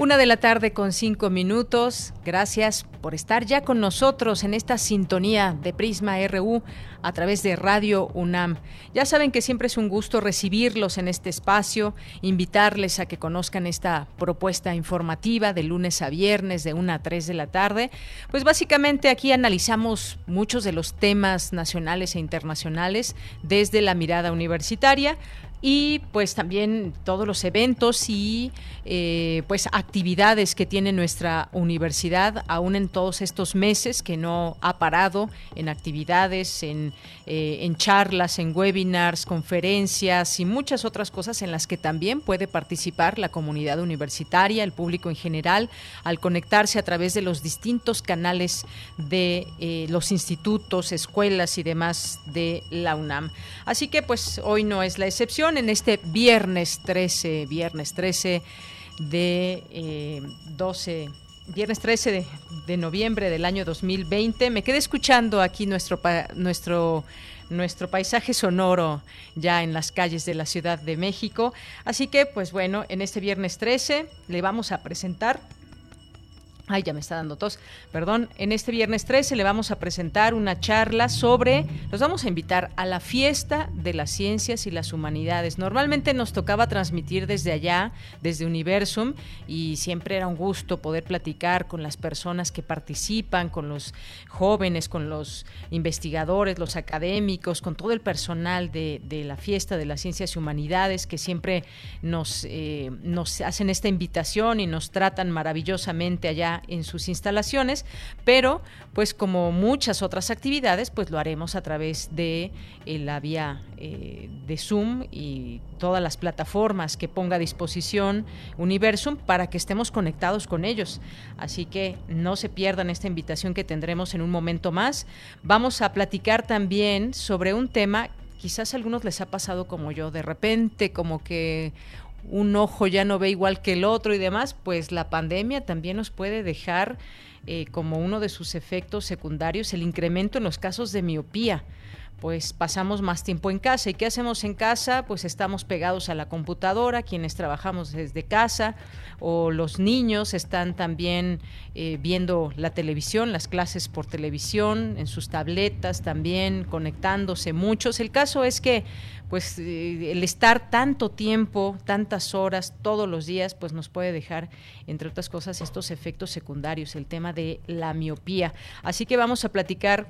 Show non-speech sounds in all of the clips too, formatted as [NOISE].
Una de la tarde con cinco minutos. Gracias por estar ya con nosotros en esta sintonía de Prisma RU a través de Radio UNAM. Ya saben que siempre es un gusto recibirlos en este espacio, invitarles a que conozcan esta propuesta informativa de lunes a viernes de 1 a 3 de la tarde. Pues básicamente aquí analizamos muchos de los temas nacionales e internacionales desde la mirada universitaria y pues también todos los eventos y eh, pues actividades que tiene nuestra universidad aún en todos estos meses que no ha parado en actividades en, eh, en charlas en webinars conferencias y muchas otras cosas en las que también puede participar la comunidad universitaria el público en general al conectarse a través de los distintos canales de eh, los institutos escuelas y demás de la UNAM. Así que pues hoy no es la excepción en este viernes 13, viernes 13 de 12 eh, viernes 13 de, noviembre del año 2020. Me quedé escuchando aquí nuestro nuestro nuestro paisaje sonoro ya en las calles de la Ciudad de México. Así que, pues bueno, en este viernes 13 le vamos a presentar Ay, ya me está dando tos. Perdón, en este viernes 13 le vamos a presentar una charla sobre, los vamos a invitar a la fiesta de las ciencias y las humanidades. Normalmente nos tocaba transmitir desde allá, desde Universum, y siempre era un gusto poder platicar con las personas que participan, con los jóvenes, con los investigadores, los académicos, con todo el personal de, la fiesta de las ciencias y humanidades que siempre nos, eh, nos hacen esta invitación y nos tratan maravillosamente allá en sus instalaciones, pero pues como muchas otras actividades, pues lo haremos a través de eh, la vía eh, de Zoom y todas las plataformas que ponga a disposición Universum para que estemos conectados con ellos. Así que no se pierdan esta invitación que tendremos en un momento más. Vamos a platicar también sobre un tema quizás a algunos les ha pasado como yo, de repente como que un ojo ya no ve igual que el otro y demás, pues la pandemia también nos puede dejar eh, como uno de sus efectos secundarios el incremento en los casos de miopía pues pasamos más tiempo en casa. ¿Y qué hacemos en casa? Pues estamos pegados a la computadora, quienes trabajamos desde casa, o los niños están también eh, viendo la televisión, las clases por televisión, en sus tabletas también, conectándose muchos. El caso es que pues eh, el estar tanto tiempo, tantas horas, todos los días, pues nos puede dejar, entre otras cosas, estos efectos secundarios, el tema de la miopía. Así que vamos a platicar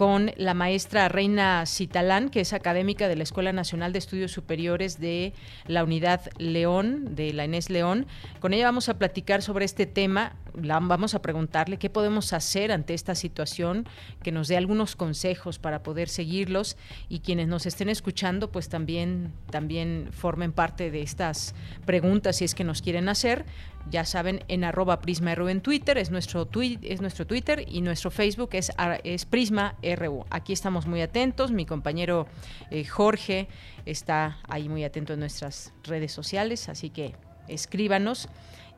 con la maestra Reina Citalán, que es académica de la Escuela Nacional de Estudios Superiores de la Unidad León, de la Inés León. Con ella vamos a platicar sobre este tema, vamos a preguntarle qué podemos hacer ante esta situación, que nos dé algunos consejos para poder seguirlos y quienes nos estén escuchando, pues también, también formen parte de estas preguntas si es que nos quieren hacer ya saben, en arroba PrismaRU en Twitter, es nuestro, es nuestro Twitter y nuestro Facebook es, es PrismaRU. Aquí estamos muy atentos, mi compañero eh, Jorge está ahí muy atento en nuestras redes sociales, así que escríbanos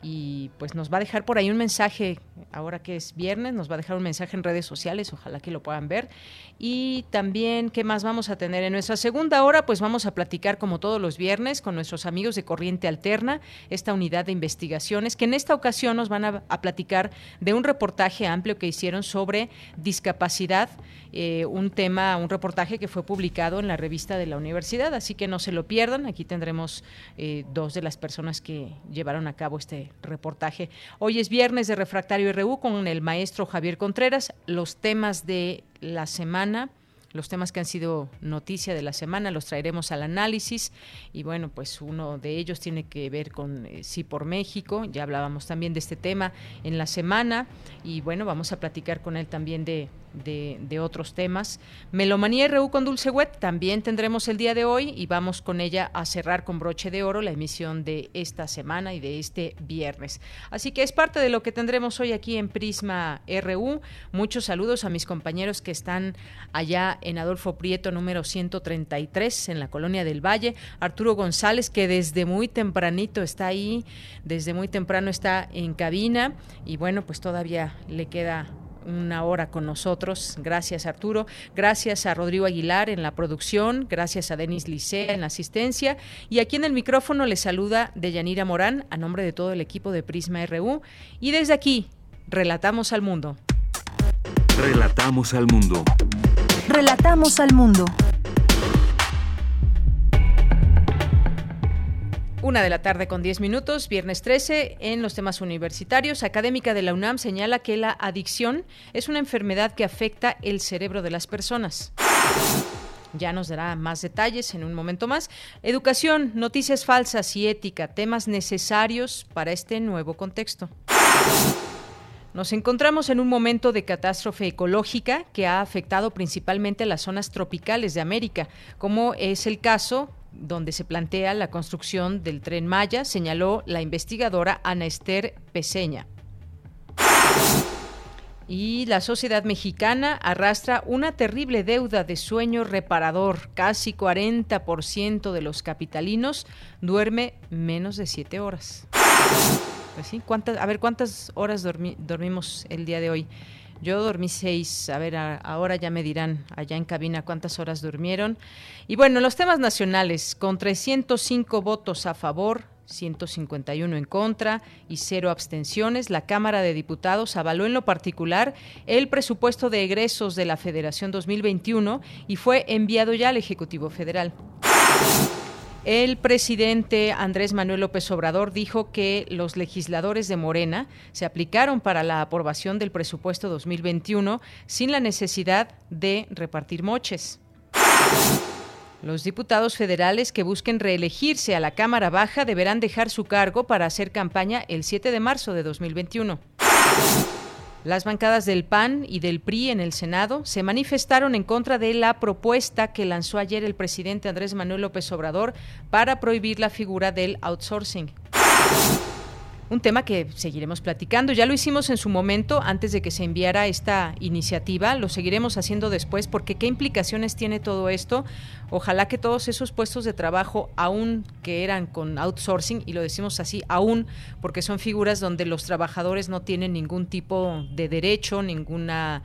y pues nos va a dejar por ahí un mensaje, ahora que es viernes, nos va a dejar un mensaje en redes sociales, ojalá que lo puedan ver. Y también, ¿qué más vamos a tener en nuestra segunda hora? Pues vamos a platicar como todos los viernes con nuestros amigos de Corriente Alterna, esta unidad de investigaciones, que en esta ocasión nos van a, platicar de un reportaje amplio que hicieron sobre discapacidad, eh, un tema, un reportaje que fue publicado en la revista de la universidad, así que no se lo pierdan, aquí tendremos eh, dos de las personas que llevaron a cabo este reportaje. Hoy es viernes de Refractario RU con el maestro Javier Contreras. Los temas de la semana los temas que han sido noticia de la semana los traeremos al análisis y bueno, pues uno de ellos tiene que ver con eh, Sí por México, ya hablábamos también de este tema en la semana y bueno, vamos a platicar con él también de de, otros temas. Melomanía RU con Dulce Wet también tendremos el día de hoy y vamos con ella a cerrar con broche de oro la emisión de esta semana y de este viernes. Así que es parte de lo que tendremos hoy aquí en Prisma RU. Muchos saludos a mis compañeros que están allá en Adolfo Prieto número 133 en la colonia del Valle. Arturo González que desde muy tempranito está ahí, desde muy temprano está en cabina y bueno, pues todavía le queda una hora con nosotros. Gracias Arturo, gracias a Rodrigo Aguilar en la producción, gracias a Denis Licea en la asistencia y aquí en el micrófono le saluda Deyanira Morán a nombre de todo el equipo de Prisma RU y desde aquí relatamos al mundo. Relatamos al mundo. Relatamos al mundo. Una de la tarde con 10 minutos, viernes 13, en los temas universitarios. Académica de la UNAM señala que la adicción es una enfermedad que afecta el cerebro de las personas. Ya nos dará más detalles en un momento más. Educación, noticias falsas y ética, temas necesarios para este nuevo contexto. Nos encontramos en un momento de catástrofe ecológica que ha afectado principalmente a las zonas tropicales de América, como es el caso donde se plantea la construcción del tren Maya, señaló la investigadora Ana Esther Peseña. Y la sociedad mexicana arrastra una terrible deuda de sueño reparador. Casi 40% de los capitalinos duerme menos de siete horas. Pues sí, ¿cuántas, a ver, ¿cuántas horas dormimos el día de hoy? Yo dormí seis, a ver, ahora ya me dirán allá en cabina cuántas horas durmieron. Y bueno, los temas nacionales, con 305 votos a favor, 151 en contra y cero abstenciones, la Cámara de Diputados avaló en lo particular el presupuesto de egresos de la Federación 2021 y fue enviado ya al Ejecutivo Federal. El presidente Andrés Manuel López Obrador dijo que los legisladores de Morena se aplicaron para la aprobación del presupuesto 2021 sin la necesidad de repartir moches. Los diputados federales que busquen reelegirse a la Cámara Baja deberán dejar su cargo para hacer campaña el 7 de marzo de 2021. Las bancadas del PAN y del PRI en el Senado se manifestaron en contra de la propuesta que lanzó ayer el presidente Andrés Manuel López Obrador para prohibir la figura del outsourcing un tema que seguiremos platicando. Ya lo hicimos en su momento antes de que se enviara esta iniciativa, lo seguiremos haciendo después porque qué implicaciones tiene todo esto. Ojalá que todos esos puestos de trabajo, aún que eran con outsourcing, y lo decimos así, aún porque son figuras donde los trabajadores no tienen ningún tipo de derecho, ninguna...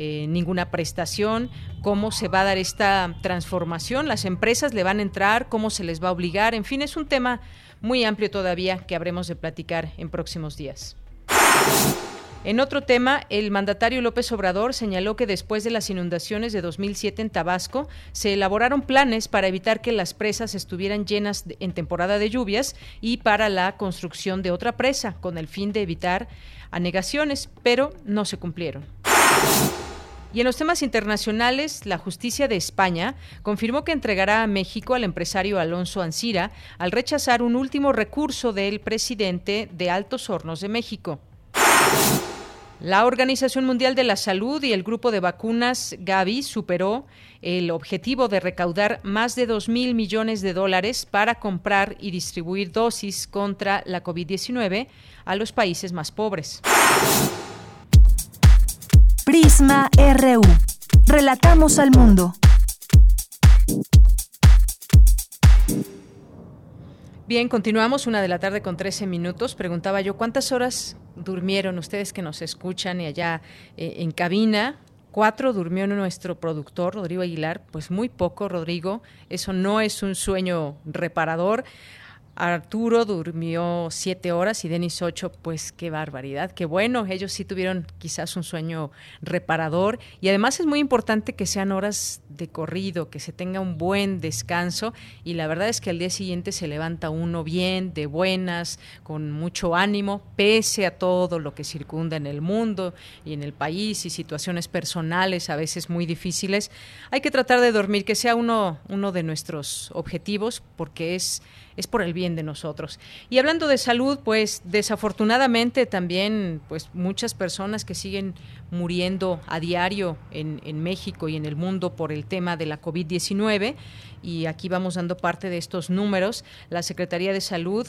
Eh, ninguna prestación, cómo se va a dar esta transformación, las empresas le van a entrar, cómo se les va a obligar, en fin, es un tema muy amplio todavía que habremos de platicar en próximos días. En otro tema, el mandatario López Obrador señaló que después de las inundaciones de 2007 en Tabasco, se elaboraron planes para evitar que las presas estuvieran llenas en temporada de lluvias y para la construcción de otra presa, con el fin de evitar anegaciones, pero no se cumplieron. Y en los temas internacionales, la justicia de España confirmó que entregará a México al empresario Alonso Ancira al rechazar un último recurso del presidente de Altos Hornos de México. La Organización Mundial de la Salud y el grupo de vacunas Gavi superó el objetivo de recaudar más de 2 mil millones de dólares para comprar y distribuir dosis contra la COVID-19 a los países más pobres. Prisma RU. Relatamos al mundo. Bien, continuamos una de la tarde con 13 minutos. Preguntaba yo, ¿cuántas horas durmieron ustedes que nos escuchan y allá eh, en cabina? Cuatro durmió nuestro productor, Rodrigo Aguilar. Pues muy poco, Rodrigo. Eso no es un sueño reparador. Arturo durmió siete horas y Denis ocho, pues qué barbaridad, qué bueno, ellos sí tuvieron quizás un sueño reparador. Y además es muy importante que sean horas de corrido, que se tenga un buen descanso. Y la verdad es que al día siguiente se levanta uno bien, de buenas, con mucho ánimo, pese a todo lo que circunda en el mundo y en el país y situaciones personales a veces muy difíciles. Hay que tratar de dormir, que sea uno, uno de nuestros objetivos porque es es por el bien de nosotros. Y hablando de salud, pues desafortunadamente también pues muchas personas que siguen muriendo a diario en, en México y en el mundo por el tema de la COVID-19 y aquí vamos dando parte de estos números. La Secretaría de Salud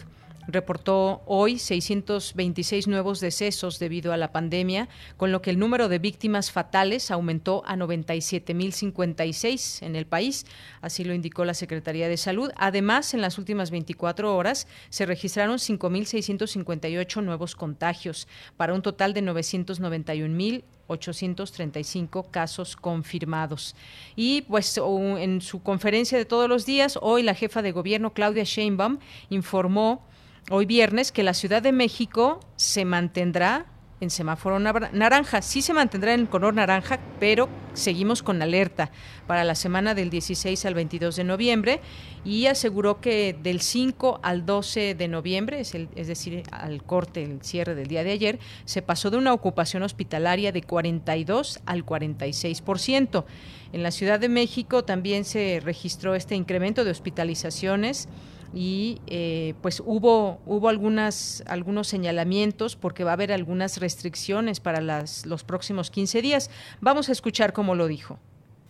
reportó hoy 626 nuevos decesos debido a la pandemia, con lo que el número de víctimas fatales aumentó a 97.056 en el país, así lo indicó la Secretaría de Salud. Además, en las últimas 24 horas se registraron 5.658 nuevos contagios, para un total de 991.000 835 casos confirmados. Y pues en su conferencia de todos los días, hoy la jefa de gobierno Claudia Sheinbaum informó hoy viernes que la Ciudad de México se mantendrá en semáforo naranja. Sí se mantendrá en color naranja, pero seguimos con alerta para la semana del 16 al 22 de noviembre y aseguró que del 5 al 12 de noviembre, es, es decir, al corte, el cierre del día de ayer, se pasó de una ocupación hospitalaria de 42 al 46%. En la Ciudad de México también se registró este incremento de hospitalizaciones y eh, pues hubo hubo algunas algunos señalamientos porque va a haber algunas restricciones para las, los próximos 15 días. Vamos a escuchar cómo lo dijo.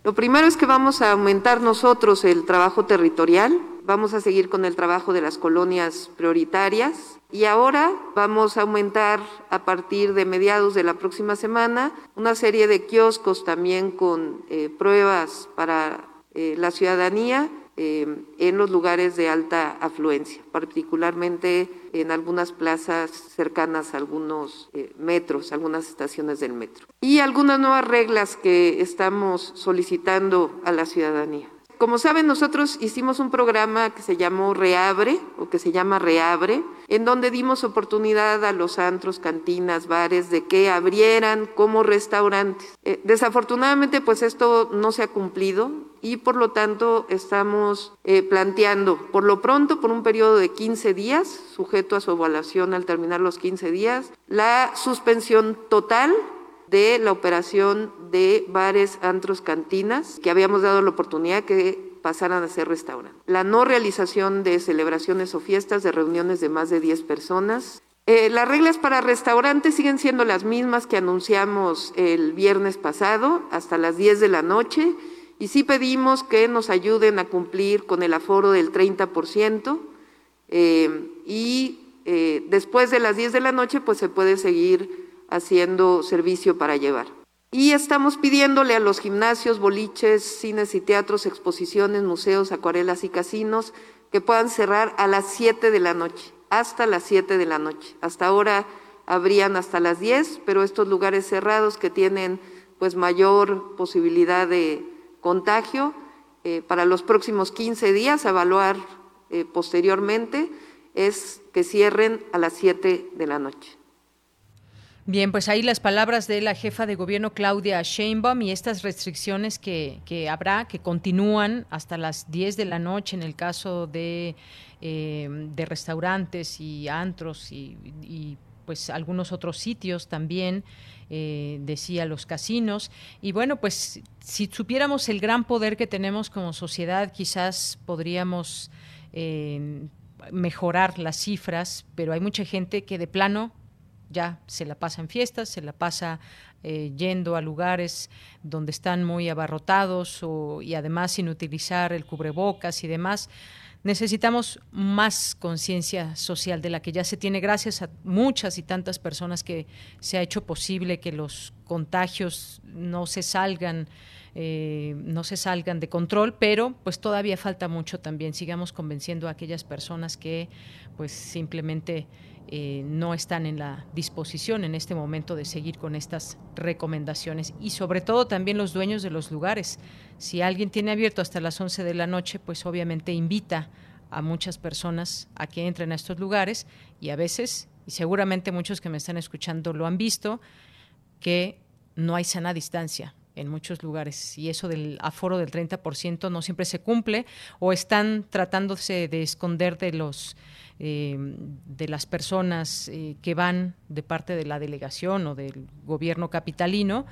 Lo primero es que vamos a aumentar nosotros el trabajo territorial, vamos a seguir con el trabajo de las colonias prioritarias y ahora vamos a aumentar a partir de mediados de la próxima semana una serie de kioscos también con eh, pruebas para eh, la ciudadanía eh, en los lugares de alta afluencia, particularmente en algunas plazas cercanas a algunos eh, metros, algunas estaciones del metro. Y algunas nuevas reglas que estamos solicitando a la ciudadanía. Como saben, nosotros hicimos un programa que se llamó Reabre o que se llama Reabre, en donde dimos oportunidad a los antros, cantinas, bares de que abrieran como restaurantes. Eh, desafortunadamente, pues esto no se ha cumplido y por lo tanto estamos eh, planteando, por lo pronto, por un periodo de 15 días, sujeto a su evaluación al terminar los 15 días, la suspensión total de la operación de bares, antros, cantinas, que habíamos dado la oportunidad que pasaran a ser restaurantes. La no realización de celebraciones o fiestas de reuniones de más de 10 personas. Eh, las reglas para restaurantes siguen siendo las mismas que anunciamos el viernes pasado, hasta las 10 de la noche, y sí pedimos que nos ayuden a cumplir con el aforo del 30%, eh, y eh, después de las 10 de la noche, pues se puede seguir haciendo servicio para llevar. Y estamos pidiéndole a los gimnasios, boliches, cines y teatros, exposiciones, museos, acuarelas y casinos que puedan cerrar a las 7 de la noche, hasta las 7 de la noche. Hasta ahora habrían hasta las 10, pero estos lugares cerrados que tienen pues mayor posibilidad de contagio, eh, para los próximos 15 días, evaluar eh, posteriormente, es que cierren a las 7 de la noche. Bien, pues ahí las palabras de la jefa de gobierno Claudia Sheinbaum y estas restricciones que, habrá, que continúan hasta las 10 de la noche en el caso de, eh, de restaurantes y antros y, pues algunos otros sitios también, eh, decía los casinos. Y bueno, pues si supiéramos el gran poder que tenemos como sociedad, quizás podríamos eh, mejorar las cifras, pero hay mucha gente que de plano ya se la pasa en fiestas, se la pasa eh, yendo a lugares donde están muy abarrotados y además sin utilizar el cubrebocas y demás. Necesitamos más conciencia social de la que ya se tiene gracias a muchas y tantas personas que se ha hecho posible que los contagios no se salgan eh, no se salgan de control, pero pues todavía falta mucho también. Sigamos convenciendo a aquellas personas que pues simplemente eh, no están en la disposición en este momento de seguir con estas recomendaciones y sobre todo también los dueños de los lugares. Si alguien tiene abierto hasta las 11 de la noche, pues obviamente invita a muchas personas a que entren a estos lugares y a veces, y seguramente muchos que me están escuchando lo han visto, que no hay sana distancia en muchos lugares y eso del aforo del 30% no siempre se cumple o están tratándose de esconder de los eh, de las personas eh, que van de parte de la delegación o del gobierno capitalino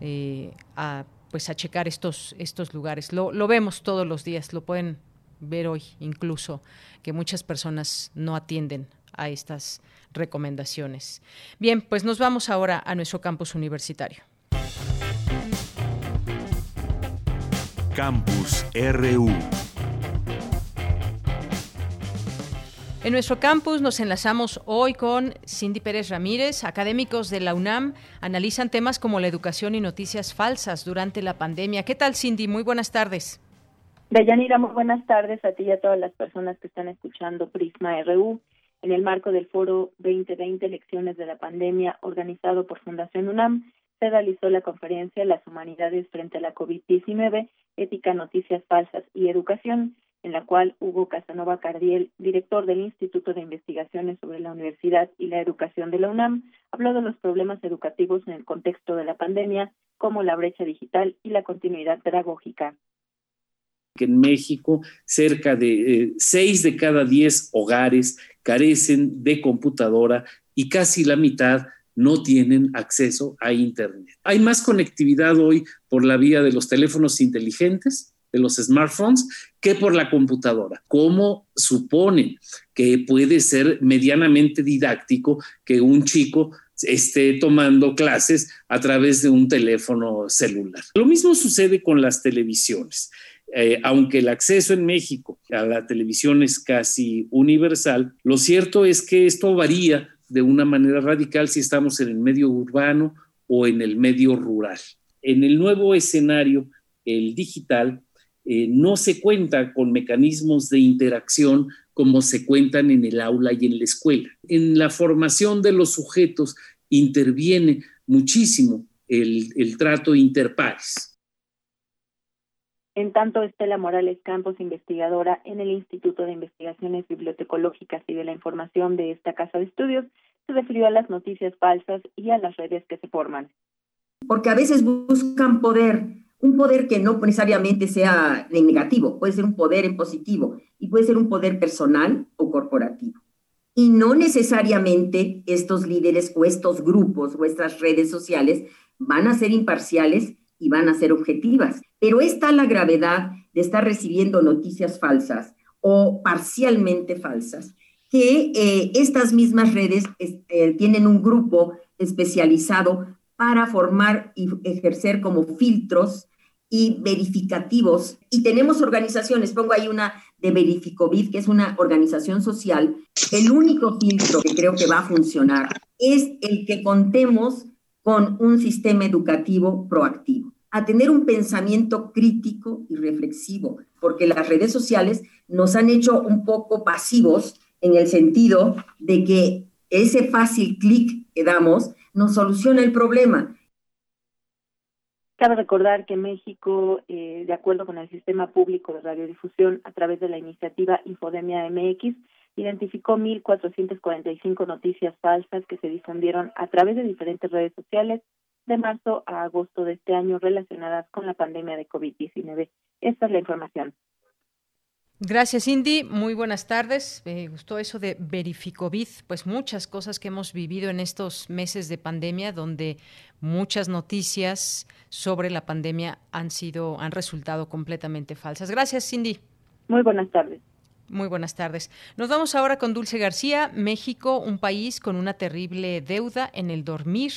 eh, a pues a checar estos estos lugares. Lo, lo, vemos todos los días, lo pueden ver hoy incluso que muchas personas no atienden a estas recomendaciones. Bien, pues nos vamos ahora a nuestro campus universitario. Campus RU. En nuestro campus nos enlazamos hoy con Cindy Pérez Ramírez. Académicos de la UNAM analizan temas como la educación y noticias falsas durante la pandemia. ¿Qué tal, Cindy? Muy buenas tardes. Deyanira, muy buenas tardes a ti y a todas las personas que están escuchando Prisma RU. En el marco del foro 2020 Elecciones de la Pandemia, organizado por Fundación UNAM, realizó la conferencia Las Humanidades frente a la COVID-19, Ética, Noticias Falsas y Educación en la cual Hugo Casanova Cardiel, director del Instituto de Investigaciones sobre la Universidad y la Educación de la UNAM, habló de los problemas educativos en el contexto de la pandemia, como la brecha digital y la continuidad pedagógica. En México cerca de eh, seis de cada diez hogares carecen de computadora y casi la mitad no tienen acceso a Internet. Hay más conectividad hoy por la vía de los teléfonos inteligentes, de los smartphones que por la computadora. ¿Cómo suponen que puede ser medianamente didáctico que un chico esté tomando clases a través de un teléfono celular? Lo mismo sucede con las televisiones. Eh, aunque el acceso en México a la televisión es casi universal, lo cierto es que esto varía de una manera radical si estamos en el medio urbano o en el medio rural. En el nuevo escenario, el digital, eh, no se cuenta con mecanismos de interacción como se cuentan en el aula y en la escuela. En la formación de los sujetos interviene muchísimo el, el trato interpares. En tanto, Estela Morales Campos, investigadora en el Instituto de Investigaciones Bibliotecológicas y de la Información de esta Casa de Estudios, se refirió a las noticias falsas y a las redes que se forman. Porque a veces buscan poder un poder que no necesariamente sea negativo, puede ser un poder en positivo y puede ser un poder personal o corporativo. Y no necesariamente estos líderes o estos grupos o estas redes sociales van a ser imparciales y van a ser objetivas. Pero está la gravedad de estar recibiendo noticias falsas o parcialmente falsas, que eh, estas mismas redes eh, tienen un grupo especializado para formar y ejercer como filtros y verificativos. Y tenemos organizaciones, pongo ahí una de Verificovid, que es una organización social. El único filtro que creo que va a funcionar es el que contemos con un sistema educativo proactivo, a tener un pensamiento crítico y reflexivo, porque las redes sociales nos han hecho un poco pasivos en el sentido de que ese fácil clic que damos nos soluciona el problema. Cabe recordar que México, eh, de acuerdo con el Sistema Público de Radiodifusión, a través de la iniciativa Infodemia MX, identificó 1.445 noticias falsas que se difundieron a través de diferentes redes sociales de marzo a agosto de este año relacionadas con la pandemia de COVID-19. Esta es la información. Gracias, Cindy. Muy buenas tardes. Me gustó eso de Verificovid, pues muchas cosas que hemos vivido en estos meses de pandemia, donde muchas noticias sobre la pandemia han sido, han resultado completamente falsas. Gracias, Cindy. Muy buenas tardes. Muy buenas tardes. Nos vamos ahora con Dulce García. México, un país con una terrible deuda en el dormir.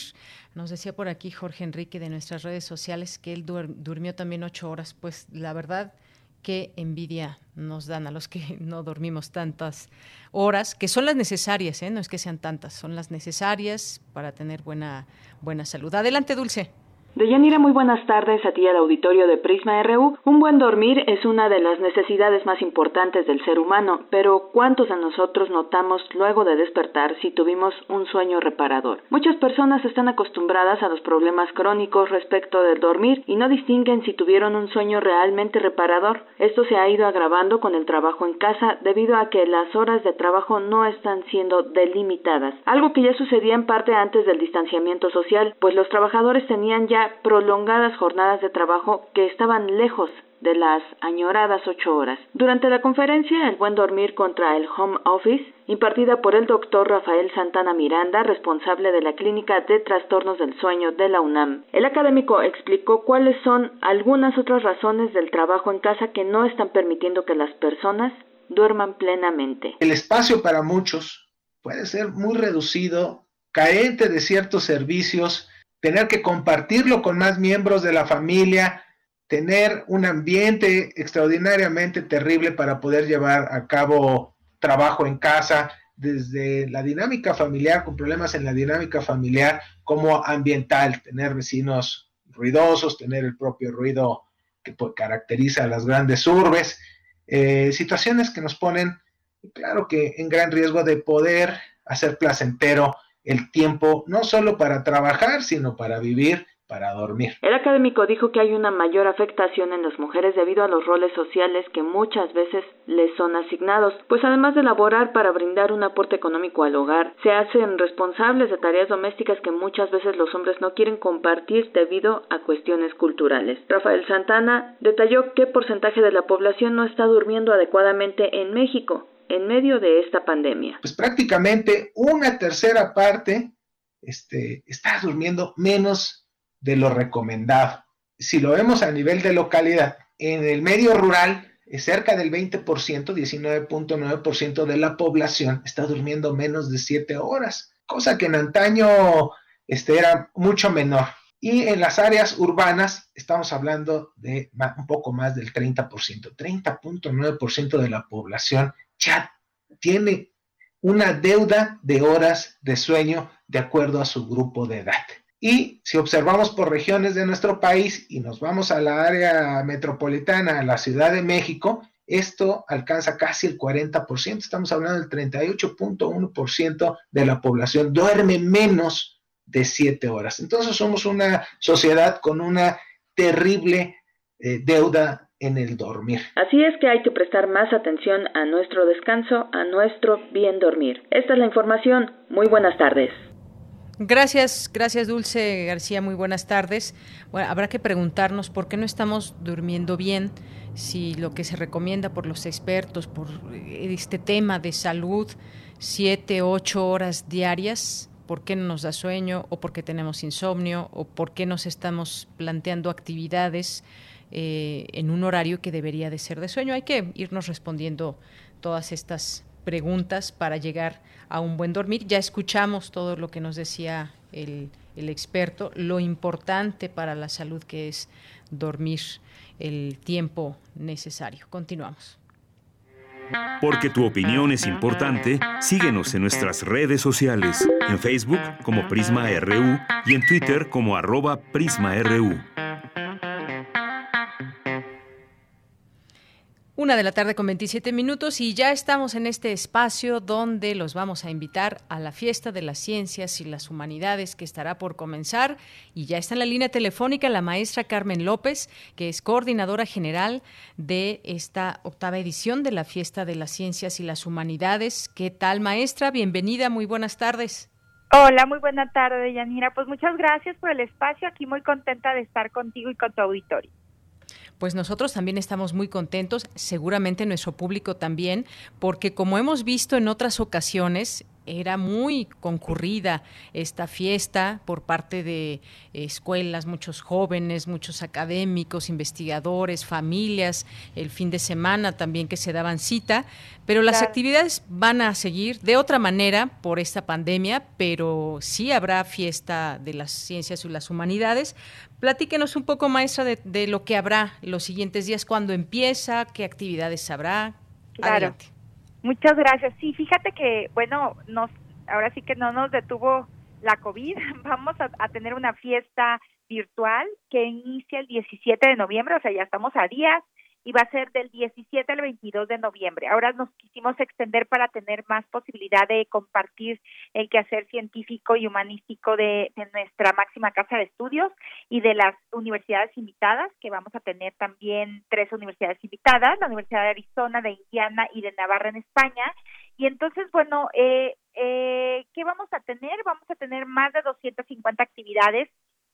Nos decía por aquí Jorge Enrique de nuestras redes sociales que él durmió también ocho horas. Pues la verdad qué envidia nos dan a los que [LAUGHS] no dormimos tantas horas, que son las necesarias, ¿eh? no es que sean tantas, son las necesarias para tener buena, buena salud. Adelante, Dulce. Deyanira, muy buenas tardes a ti al auditorio de Prisma RU. Un buen dormir es una de las necesidades más importantes del ser humano, pero ¿cuántos de nosotros notamos luego de despertar si tuvimos un sueño reparador? Muchas personas están acostumbradas a los problemas crónicos respecto del dormir y no distinguen si tuvieron un sueño realmente reparador. Esto se ha ido agravando con el trabajo en casa debido a que las horas de trabajo no están siendo delimitadas, algo que ya sucedía en parte antes del distanciamiento social, pues los trabajadores tenían ya prolongadas jornadas de trabajo que estaban lejos de las añoradas ocho horas. Durante la conferencia El buen dormir contra el home office, impartida por el doctor Rafael Santana Miranda, responsable de la Clínica de Trastornos del Sueño de la UNAM, el académico explicó cuáles son algunas otras razones del trabajo en casa que no están permitiendo que las personas duerman plenamente. El espacio para muchos puede ser muy reducido, carente de ciertos servicios, tener que compartirlo con más miembros de la familia, tener un ambiente extraordinariamente terrible para poder llevar a cabo trabajo en casa, desde la dinámica familiar, con problemas en la dinámica familiar, como ambiental, tener vecinos ruidosos, tener el propio ruido que pues, caracteriza a las grandes urbes, eh, situaciones que nos ponen, claro que en gran riesgo de poder hacer placentero el tiempo, no solo para trabajar, sino para vivir para dormir. El académico dijo que hay una mayor afectación en las mujeres debido a los roles sociales que muchas veces les son asignados, pues además de laborar para brindar un aporte económico al hogar, se hacen responsables de tareas domésticas que muchas veces los hombres no quieren compartir debido a cuestiones culturales. Rafael Santana detalló qué porcentaje de la población no está durmiendo adecuadamente en México en medio de esta pandemia. Pues prácticamente una tercera parte este, está durmiendo menos de lo recomendado. Si lo vemos a nivel de localidad, en el medio rural, cerca del 20%, 19.9% de la población está durmiendo menos de 7 horas, cosa que en antaño este, era mucho menor. Y en las áreas urbanas estamos hablando de un poco más del 30%, 30.9% de la población ya tiene una deuda de horas de sueño de acuerdo a su grupo de edad. Y si observamos por regiones de nuestro país y nos vamos a la área metropolitana, a la Ciudad de México, esto alcanza casi el 40%, estamos hablando del 38.1% de la población duerme menos de 7 horas. Entonces somos una sociedad con una terrible eh, deuda en el dormir. Así es que hay que prestar más atención a nuestro descanso, a nuestro bien dormir. Esta es la información. Muy buenas tardes. Gracias, gracias Dulce García, muy buenas tardes. Bueno, habrá que preguntarnos por qué no estamos durmiendo bien, si lo que se recomienda por los expertos, por este tema de salud, siete, ocho horas diarias, por qué no nos da sueño, o por qué tenemos insomnio, o por qué nos estamos planteando actividades eh, en un horario que debería de ser de sueño. Hay que irnos respondiendo todas estas preguntas para llegar a un buen dormir. Ya escuchamos todo lo que nos decía el, el experto, lo importante para la salud que es dormir el tiempo necesario. Continuamos. Porque tu opinión es importante, síguenos en nuestras redes sociales, en Facebook como Prisma RU y en Twitter como arroba PrismaRU. Una de la tarde con 27 minutos y ya estamos en este espacio donde los vamos a invitar a la fiesta de las ciencias y las humanidades que estará por comenzar y ya está en la línea telefónica la maestra Carmen López, que es coordinadora general de esta octava edición de la fiesta de las ciencias y las humanidades. ¿Qué tal maestra? Bienvenida, muy buenas tardes. Hola, muy buena tarde, Yanira. Pues muchas gracias por el espacio. Aquí muy contenta de estar contigo y con tu auditorio pues nosotros también estamos muy contentos, seguramente nuestro público también, porque como hemos visto en otras ocasiones, era muy concurrida esta fiesta por parte de escuelas, muchos jóvenes, muchos académicos, investigadores, familias, el fin de semana también que se daban cita, pero las actividades van a seguir de otra manera por esta pandemia, pero sí habrá fiesta de las ciencias y las humanidades. Platíquenos un poco, maestra, de, lo que habrá los siguientes días, cuándo empieza, qué actividades habrá. Claro. Muchas gracias. Sí, fíjate que, bueno, nos, ahora sí que no nos detuvo la COVID. [LAUGHS] Vamos a, a tener una fiesta virtual que inicia el 17 de noviembre, o sea, ya estamos a días y va a ser del 17 al 22 de noviembre. Ahora nos quisimos extender para tener más posibilidad de compartir el quehacer científico y humanístico de, nuestra máxima casa de estudios y de las universidades invitadas, que vamos a tener también tres universidades invitadas, la Universidad de Arizona, de Indiana y de Navarra en España. Y entonces, bueno, eh, eh, ¿qué vamos a tener? Vamos a tener más de 250 actividades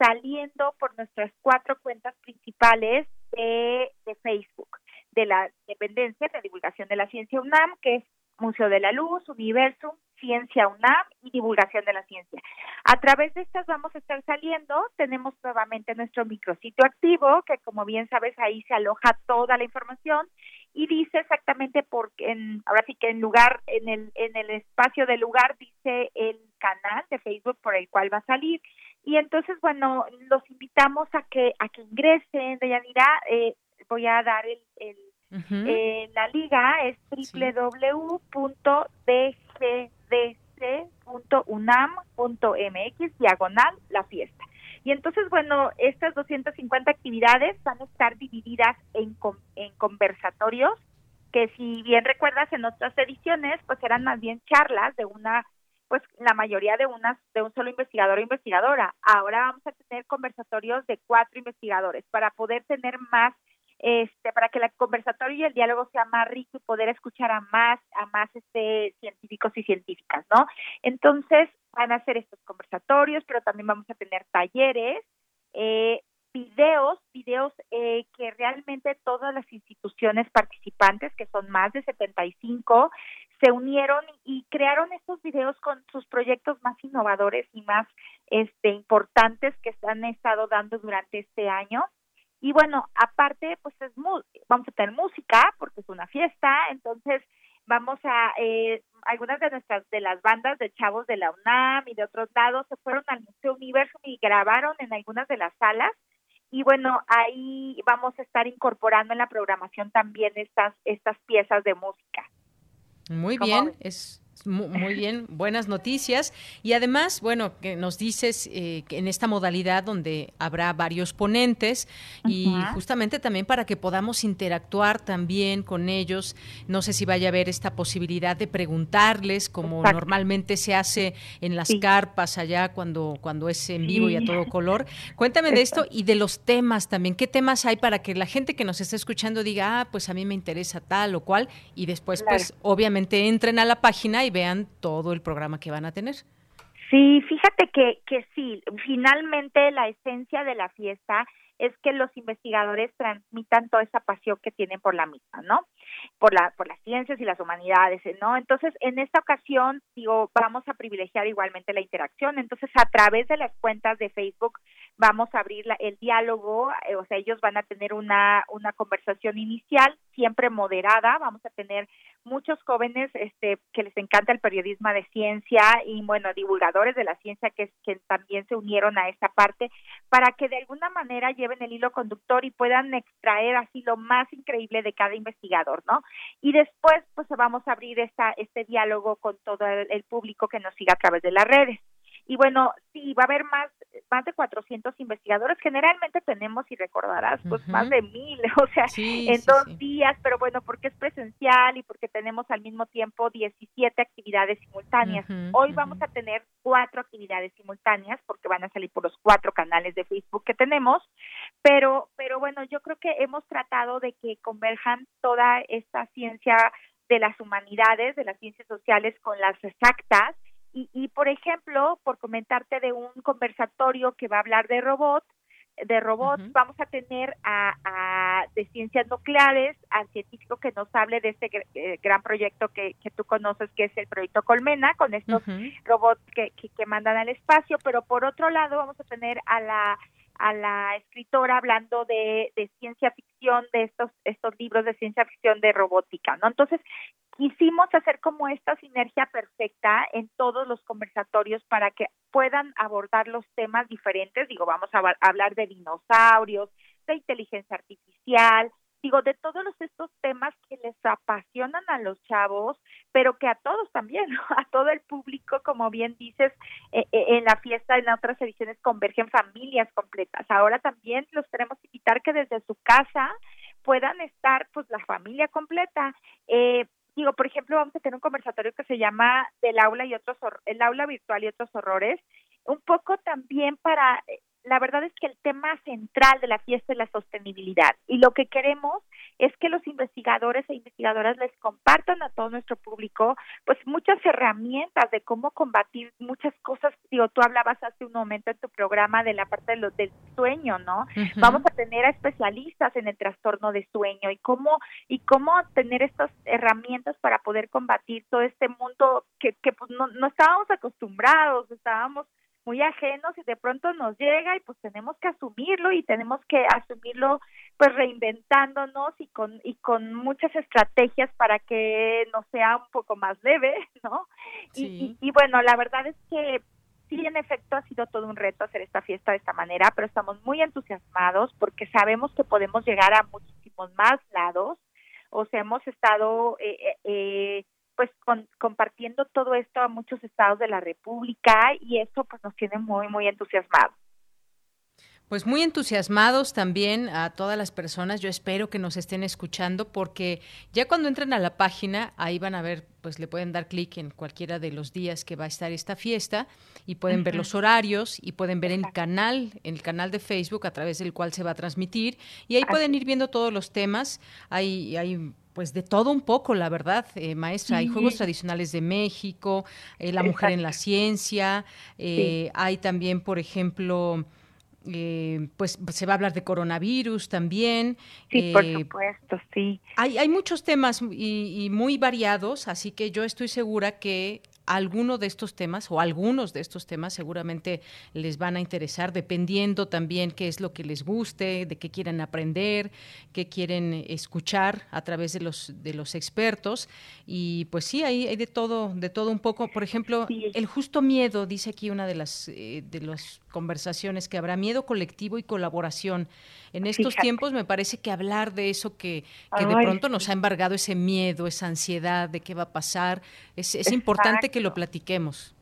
saliendo por nuestras cuatro cuentas principales de, de Facebook de la dependencia de divulgación de la ciencia UNAM, que es Museo de la Luz, Universum, Ciencia UNAM y Divulgación de la Ciencia. A través de estas vamos a estar saliendo. Tenemos nuevamente nuestro micrositio activo, que como bien sabes ahí se aloja toda la información y dice exactamente porque en, ahora sí que en lugar en el en el espacio del lugar dice el canal de Facebook por el cual va a salir y entonces bueno los invitamos a que a que ingresen de Yanira eh, voy a dar el, el eh, la liga es www.dgdc.unam.mx diagonal la fiesta. Y entonces, bueno, estas 250 actividades van a estar divididas en, en conversatorios que si bien recuerdas en otras ediciones, pues eran más bien charlas de una, pues la mayoría de unas, de un solo investigador o investigadora. Ahora vamos a tener conversatorios de cuatro investigadores para poder tener más este, para que el conversatorio y el diálogo sea más rico y poder escuchar a más, a más este, científicos y científicas, ¿no? Entonces, van a ser estos conversatorios, pero también vamos a tener talleres, eh, videos, videos eh, que realmente todas las instituciones participantes, que son más de 75, se unieron y crearon estos videos con sus proyectos más innovadores y más este, importantes que han estado dando durante este año. Y bueno, aparte, pues es vamos a tener música porque es una fiesta, entonces vamos a eh, algunas de nuestras de las bandas de chavos de la UNAM y de otros lados se fueron al Museo Universo y grabaron en algunas de las salas y bueno ahí vamos a estar incorporando en la programación también estas estas piezas de música. Muy bien, es muy bien, buenas noticias. Y además, bueno, que nos dices eh, que en esta modalidad donde habrá varios ponentes y justamente también para que podamos interactuar también con ellos. No sé si vaya a haber esta posibilidad de preguntarles, como normalmente se hace en las carpas allá cuando, cuando es en vivo y a todo color. Cuéntame de esto y de los temas también. ¿Qué temas hay para que la gente que nos está escuchando diga, ah, pues a mí me interesa tal o cual? Y después, pues, obviamente entren a la página y vean todo el programa que van a tener. Sí, fíjate que, que sí, finalmente la esencia de la fiesta es que los investigadores transmitan toda esa pasión que tienen por la misma, ¿no? Por la por las ciencias y las humanidades, ¿no? Entonces, en esta ocasión, digo, vamos a privilegiar igualmente la interacción. Entonces, a través de las cuentas de Facebook vamos a abrir el diálogo, eh, o sea, ellos van a tener una una conversación inicial, siempre moderada, vamos a tener muchos jóvenes este, que les encanta el periodismo de ciencia y, bueno, divulgadores de la ciencia que también se unieron a esta parte para que de alguna manera lleven el hilo conductor y puedan extraer así lo más increíble de cada investigador, ¿no? Y después, pues vamos a abrir esta, este diálogo con todo el público que nos siga a través de las redes. Y bueno, sí, va a haber más, más de 400 investigadores. Generalmente tenemos, y recordarás, pues más de mil, [LAUGHS] o sea, en dos días, pero bueno, porque es presencial y porque tenemos al mismo tiempo 17 actividades simultáneas. Hoy vamos a tener cuatro actividades simultáneas porque van a salir por los cuatro canales de Facebook que tenemos, pero, pero bueno, yo creo que hemos tratado de que converjan toda esta ciencia de las humanidades, de las ciencias sociales con las exactas y, y, por ejemplo, por comentarte de un conversatorio que va a hablar de robots, de robots, vamos a tener a, a, de ciencias nucleares al científico que nos hable de este eh, gran proyecto que, que tú conoces, que es el proyecto Colmena, con estos robots que, que, que mandan al espacio, pero por otro lado vamos a tener a la a la escritora hablando de, de, ciencia ficción, de estos, estos libros de ciencia ficción de robótica, ¿no? Entonces, quisimos hacer como esta sinergia perfecta en todos los conversatorios para que puedan abordar los temas diferentes. Digo, vamos a hablar de dinosaurios, de inteligencia artificial, digo, de todos estos temas que les apasionan a los chavos, pero que a todos también, [LAUGHS] a todo el público, como bien dices, eh, eh, en la fiesta, en otras ediciones convergen familias completas. Ahora también los queremos invitar que desde su casa puedan estar, pues, la familia completa. Eh, digo, por ejemplo, vamos a tener un conversatorio que se llama del aula y otros el aula virtual y otros horrores, un poco también para eh, la verdad es que el tema central de la fiesta es la sostenibilidad y lo que queremos es que los investigadores e investigadoras les compartan a todo nuestro público pues muchas herramientas de cómo combatir muchas cosas digo, tú hablabas hace un momento en tu programa de la parte de lo, del sueño, ¿no? Vamos a tener a especialistas en el trastorno de sueño y cómo y cómo tener estas herramientas para poder combatir todo este mundo que, que pues no, no estábamos acostumbrados, estábamos muy ajenos y de pronto nos llega y pues tenemos que asumirlo y tenemos que asumirlo pues reinventándonos y con y con muchas estrategias para que nos sea un poco más leve, [LAUGHS] ¿no? Y, y, bueno, la verdad es que sí, en efecto, ha sido todo un reto hacer esta fiesta de esta manera, pero estamos muy entusiasmados porque sabemos que podemos llegar a muchísimos más lados. O sea, hemos estado eh, eh, pues compartiendo todo esto a muchos estados de la República y esto pues nos tiene muy muy entusiasmados. Pues muy entusiasmados también a todas las personas. Yo espero que nos estén escuchando porque ya cuando entren a la página, ahí van a ver, pues le pueden dar clic en cualquiera de los días que va a estar esta fiesta y pueden ver los horarios y pueden ver el canal, el canal de Facebook a través del cual se va a transmitir y ahí pueden ir viendo todos los temas. Hay, hay pues de todo un poco, la verdad, eh, maestra. Hay juegos tradicionales de México, eh, la mujer en la ciencia, eh, hay también, por ejemplo, pues se va a hablar de coronavirus también. Sí, por supuesto, sí. Hay, hay muchos temas y, y, muy variados, así que yo estoy segura que alguno de estos temas o algunos de estos temas seguramente les van a interesar, dependiendo también qué es lo que les guste, de qué quieren aprender, qué quieren escuchar a través de los de los expertos. Y pues sí, hay, hay de todo, de todo un poco. Por ejemplo, el justo miedo, dice aquí una de las eh, de las conversaciones que habrá miedo colectivo y colaboración. En estos tiempos me parece que hablar de eso que, que de pronto nos ha embargado ese miedo, esa ansiedad de qué va a pasar, es, es importante que lo platiquemos.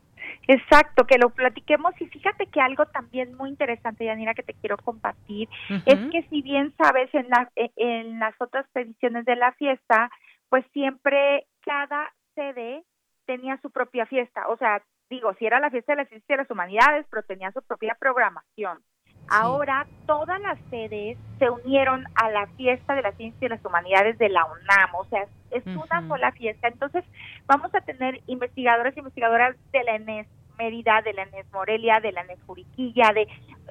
Exacto, que lo platiquemos y fíjate que algo también muy interesante, Yanira, que te quiero compartir, es que si bien sabes en, la, e, en las otras ediciones de la fiesta, pues siempre cada sede tenía su propia fiesta, o sea, digo, si era la fiesta de las ciencias y las humanidades, pero tenía su propia programación. Ahora todas las sedes se unieron a la fiesta de la ciencia y las humanidades de la UNAM, o sea, es una sola fiesta. Entonces, vamos a tener investigadores e investigadoras de la ENES Mérida, de la ENES Morelia, de la ENES Juriquilla, de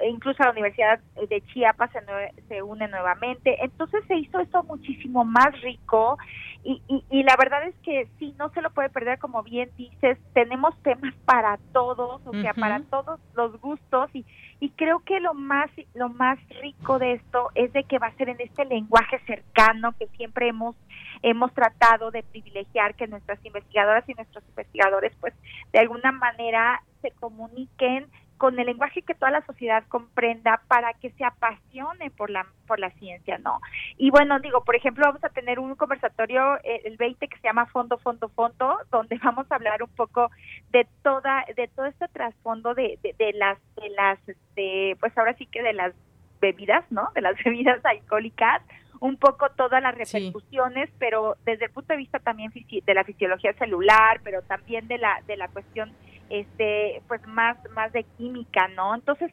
incluso la Universidad de Chiapas se, se une nuevamente. Entonces se hizo esto muchísimo más rico y, y, la verdad es que sí, no se lo puede perder, como bien dices, tenemos temas para todos, o sea, para todos los gustos y, y creo que lo más lo más rico de esto es de que va a ser en este lenguaje cercano que siempre hemos hemos tratado de privilegiar que nuestras investigadoras y nuestros investigadores pues de alguna manera se comuniquen con el lenguaje que toda la sociedad comprenda para que se apasione por la por la ciencia, ¿no? Y bueno, digo, por ejemplo, vamos a tener un conversatorio eh, el 20 que se llama Fondo Fondo Fondo, donde [LAUGHS] vamos a hablar un poco de toda de todo este trasfondo de, de, las de las este, pues ahora sí que de las bebidas, ¿no? De las [LAUGHS] bebidas alcohólicas, un poco todas las repercusiones, pero desde el punto de vista también de la fisiología celular, pero también de la de la cuestión este pues más más de química no entonces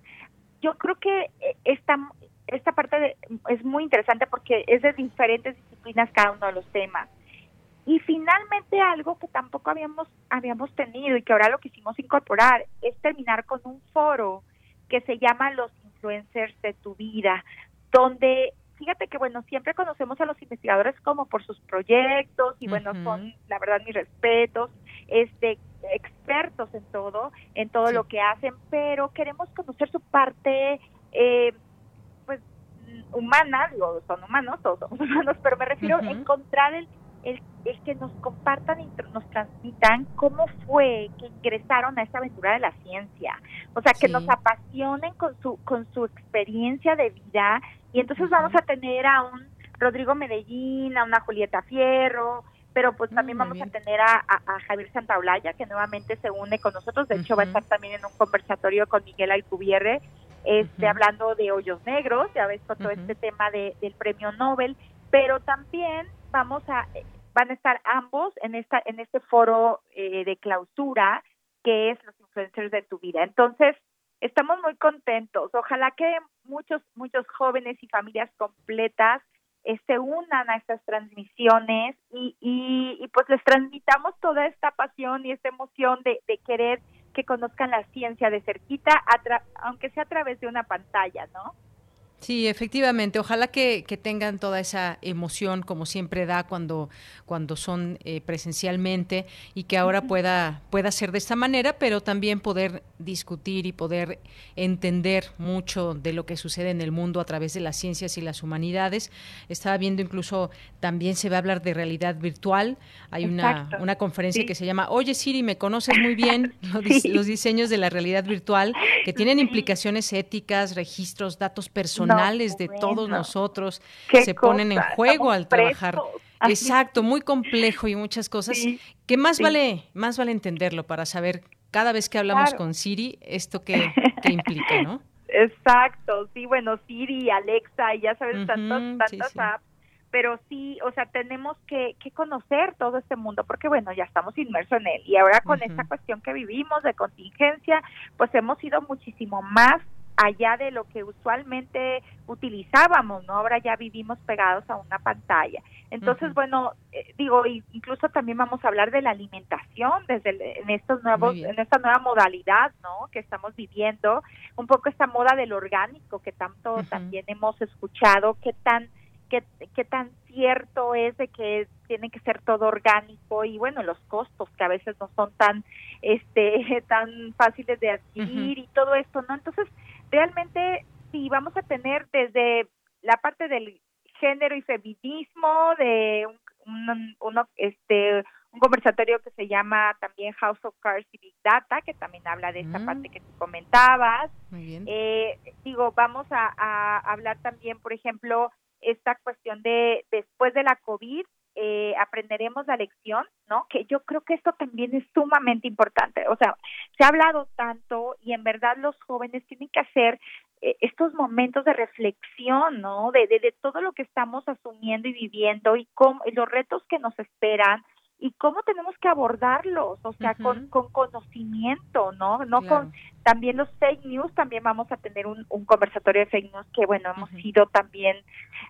yo creo que eh, esta esta parte es muy interesante porque es de diferentes disciplinas cada uno de los temas. Y finalmente algo que tampoco habíamos habíamos tenido y que ahora lo quisimos incorporar es terminar con un foro que se llama los influencers de tu vida donde fíjate que bueno siempre conocemos a los investigadores como por sus proyectos y bueno son la verdad mis respetos este expertos en todo, en todo lo que hacen, pero queremos conocer su parte, eh, pues, humana, digo, son humanos, todos somos [LAUGHS] humanos, pero me refiero a encontrar el, el, el, que nos compartan y nos transmitan cómo fue que ingresaron a esta aventura de la ciencia, o sea, que nos apasionen con su, con su experiencia de vida, y entonces vamos a tener a un Rodrigo Medellín, a una Julieta Fierro, pero pues también mm, vamos a tener a, a, Javier Santaolalla, que nuevamente se une con nosotros, de hecho va a estar también en un conversatorio con Miguel Alcubierre, este, hablando de hoyos negros, ya ves, con todo este tema de, del premio Nobel, pero también vamos a, eh, van a estar ambos en esta, en este foro eh, de clausura, que es los influencers de tu vida. Entonces, estamos muy contentos. Ojalá que muchos, muchos jóvenes y familias completas eh, se unan a estas transmisiones y, y, pues les transmitamos toda esta pasión y esta emoción de, de querer que conozcan la ciencia de cerquita, aunque sea a través de una pantalla, ¿no? Sí, efectivamente. Ojalá que, tengan toda esa emoción como siempre da cuando, cuando son eh, presencialmente y que ahora pueda, pueda ser de esta manera, pero también poder discutir y poder entender mucho de lo que sucede en el mundo a través de las ciencias y las humanidades. Estaba viendo incluso, también se va a hablar de realidad virtual. Hay una, una conferencia que se llama Oye Siri, me conoces muy bien [LAUGHS] los, diseños de la realidad virtual que tienen implicaciones éticas, registros, datos personales de todos nosotros se ponen en juego al trabajar. Exacto, muy complejo y muchas cosas que más vale más vale entenderlo para saber cada vez que hablamos con Siri esto que, [LAUGHS] implica, ¿no? Exacto, sí, bueno, Siri, Alexa, y ya sabes, tantas apps, pero sí, o sea, tenemos que, que, conocer todo este mundo, porque bueno, ya estamos inmersos en él, y ahora con esta cuestión que vivimos de contingencia, pues hemos ido muchísimo más allá de lo que usualmente utilizábamos, ¿no? Ahora ya vivimos pegados a una pantalla. Entonces, bueno, eh, digo, incluso también vamos a hablar de la alimentación desde en estos nuevos en esta nueva modalidad, ¿no? que estamos viviendo, un poco esta moda del orgánico que tanto también hemos escuchado, qué tan qué, qué tan cierto es de que tiene que ser todo orgánico y bueno, los costos que a veces no son tan este [LAUGHS] tan fáciles de adquirir y todo esto, ¿no? Entonces, realmente sí vamos a tener desde la parte del género y feminismo de un, uno, este un conversatorio que se llama también House of Cards y Big Data, que también habla de esta mm. parte que tú comentabas. Eh, digo, vamos a, a, hablar también, por ejemplo, esta cuestión de después de la COVID, eh, aprenderemos la lección, ¿no? Que yo creo que esto también es sumamente importante. O sea, se ha hablado tanto y en verdad los jóvenes tienen que hacer eh, estos momentos de reflexión, ¿no? De, de, de, todo lo que estamos asumiendo y viviendo y, cómo, y los retos que nos esperan y cómo tenemos que abordarlos, o sea, con, con conocimiento, ¿no? No con también los fake news, también vamos a tener un, un conversatorio de fake news que, bueno, hemos sido también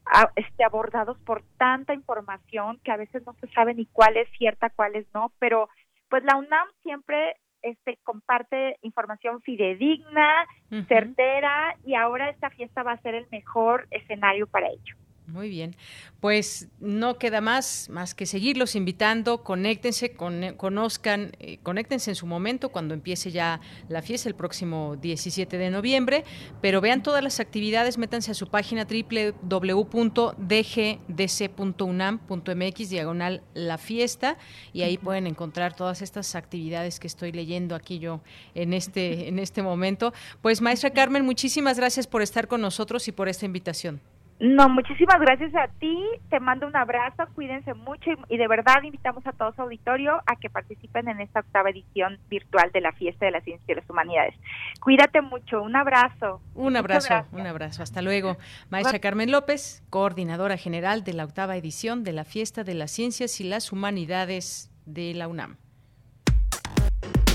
ah, este, abordados por tanta información que a veces no se sabe ni cuál es cierta, cuál es no, pero pues la UNAM siempre este comparte información fidedigna, certera y ahora esta fiesta va a ser el mejor escenario para ello. Muy bien, pues no queda más más que seguirlos invitando, conéctense, conozcan, eh, conéctense en su momento cuando empiece ya la fiesta el próximo 17 de noviembre, pero vean todas las actividades, métanse a su página www.dgdc.unam.mx diagonal la fiesta. Y ahí pueden encontrar todas estas actividades que estoy leyendo aquí yo en este en este momento. Pues maestra Carmen, muchísimas gracias por estar con nosotros y por esta invitación. No, muchísimas gracias a ti, te mando un abrazo, cuídense mucho y, de verdad invitamos a todo su auditorio a que participen en esta octava edición virtual de la Fiesta de las Ciencias y las Humanidades. Cuídate mucho, un abrazo. Un abrazo, un abrazo, hasta luego. Maestra Carmen López, coordinadora general de la octava edición de la Fiesta de las Ciencias y las Humanidades de la UNAM.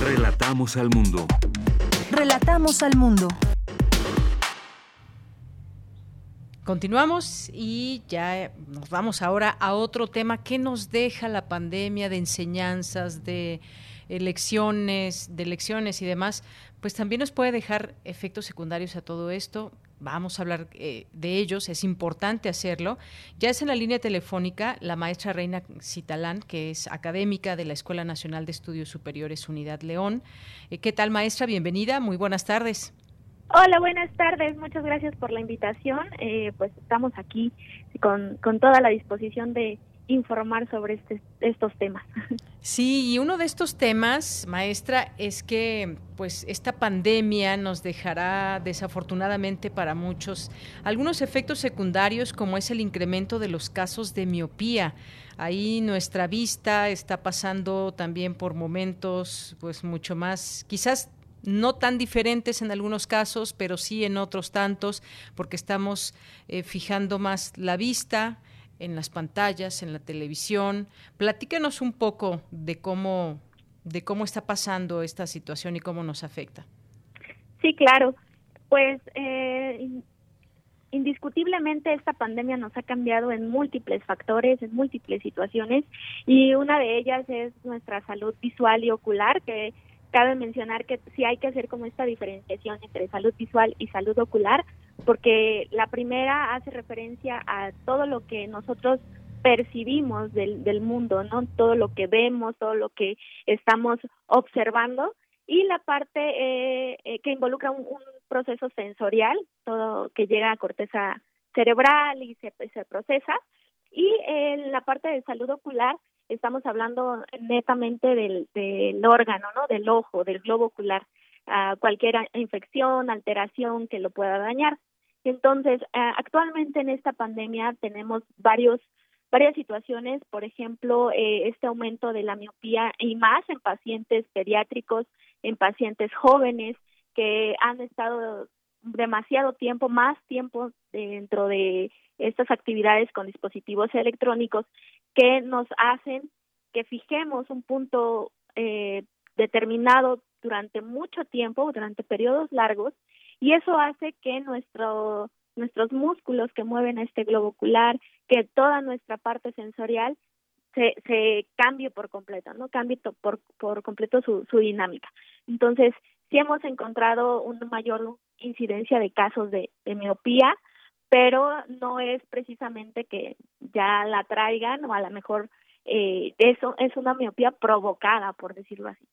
Relatamos al mundo. Relatamos al mundo. Continuamos y ya nos vamos ahora a otro tema que nos deja la pandemia de enseñanzas, de elecciones, de elecciones y demás, pues también nos puede dejar efectos secundarios a todo esto. Vamos a hablar eh, de ellos, es importante hacerlo. Ya es en la línea telefónica la maestra Reina Citalán, que es académica de la Escuela Nacional de Estudios Superiores Unidad León. Eh, ¿Qué tal, maestra? Bienvenida, muy buenas tardes. Hola, buenas tardes. Muchas gracias por la invitación. Eh, pues estamos aquí con, con toda la disposición de informar sobre este, estos temas. [LAUGHS] Sí, y uno de estos temas, maestra, es que pues esta pandemia nos dejará desafortunadamente para muchos algunos efectos secundarios como es el incremento de los casos de miopía. Ahí nuestra vista está pasando también por momentos pues mucho más quizás no tan diferentes en algunos casos, pero sí en otros tantos, porque estamos eh, fijando más la vista en las pantallas, en la televisión. Platícanos un poco de cómo, de cómo está pasando esta situación y cómo nos afecta. Sí, claro. Pues eh, indiscutiblemente esta pandemia nos ha cambiado en múltiples factores, en múltiples situaciones, y una de ellas es nuestra salud visual y ocular, que cabe mencionar que sí hay que hacer como esta diferenciación entre salud visual y salud ocular, porque la primera hace referencia a todo lo que nosotros percibimos del, del mundo, ¿no? Todo lo que vemos, todo lo que estamos observando y la parte eh, eh, que involucra un, proceso sensorial, todo que llega a corteza cerebral y se, se procesa. Y la parte de salud ocular estamos hablando netamente del, del órgano, ¿no? Del ojo, del globo ocular, a cualquier infección, alteración que lo pueda dañar. Entonces, actualmente en esta pandemia tenemos varios varias situaciones, por ejemplo, eh, este aumento de la miopía y más en pacientes pediátricos, en pacientes jóvenes que han estado demasiado tiempo, más tiempo dentro de estas actividades con dispositivos electrónicos que nos hacen que fijemos un punto eh, determinado durante mucho tiempo, durante periodos largos, y eso hace que nuestro nuestros músculos que mueven este globo ocular, que toda nuestra parte sensorial se, se cambie por completo, ¿no? Cambie por, por completo su, su dinámica. Entonces, sí hemos encontrado una mayor incidencia de casos de, de miopía, pero no es precisamente que ya la traigan o a lo mejor eh, eso es una miopía provocada, por decirlo así.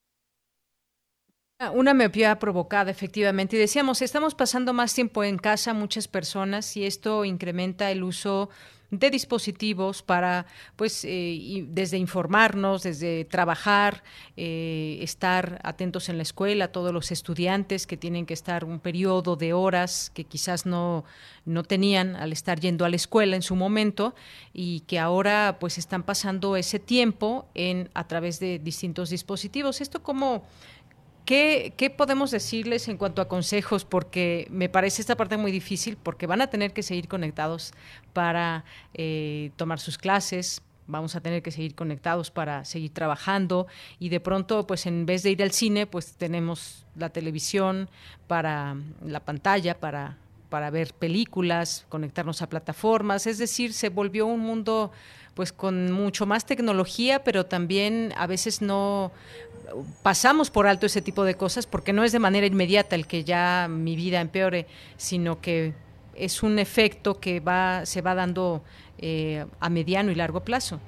Ah, una miopía provocada, efectivamente. Y decíamos, estamos pasando más tiempo en casa muchas personas y esto incrementa el uso de dispositivos para, pues, eh, desde informarnos, desde trabajar, eh, estar atentos en la escuela, todos los estudiantes que tienen que estar un periodo de horas que quizás no, no tenían al estar yendo a la escuela en su momento y que ahora pues están pasando ese tiempo en a través de distintos dispositivos. Esto como ¿Qué, podemos decirles en cuanto a consejos? Porque me parece esta parte muy difícil porque van a tener que seguir conectados para eh, tomar sus clases, vamos a tener que seguir conectados para seguir trabajando y de pronto pues en vez de ir al cine pues tenemos la televisión para la pantalla para para ver películas, conectarnos a plataformas, es decir, se volvió un mundo pues con mucho más tecnología, pero también a veces no pasamos por alto ese tipo de cosas porque no es de manera inmediata el que ya mi vida empeore, sino que es un efecto que va se va dando eh, a mediano y largo plazo.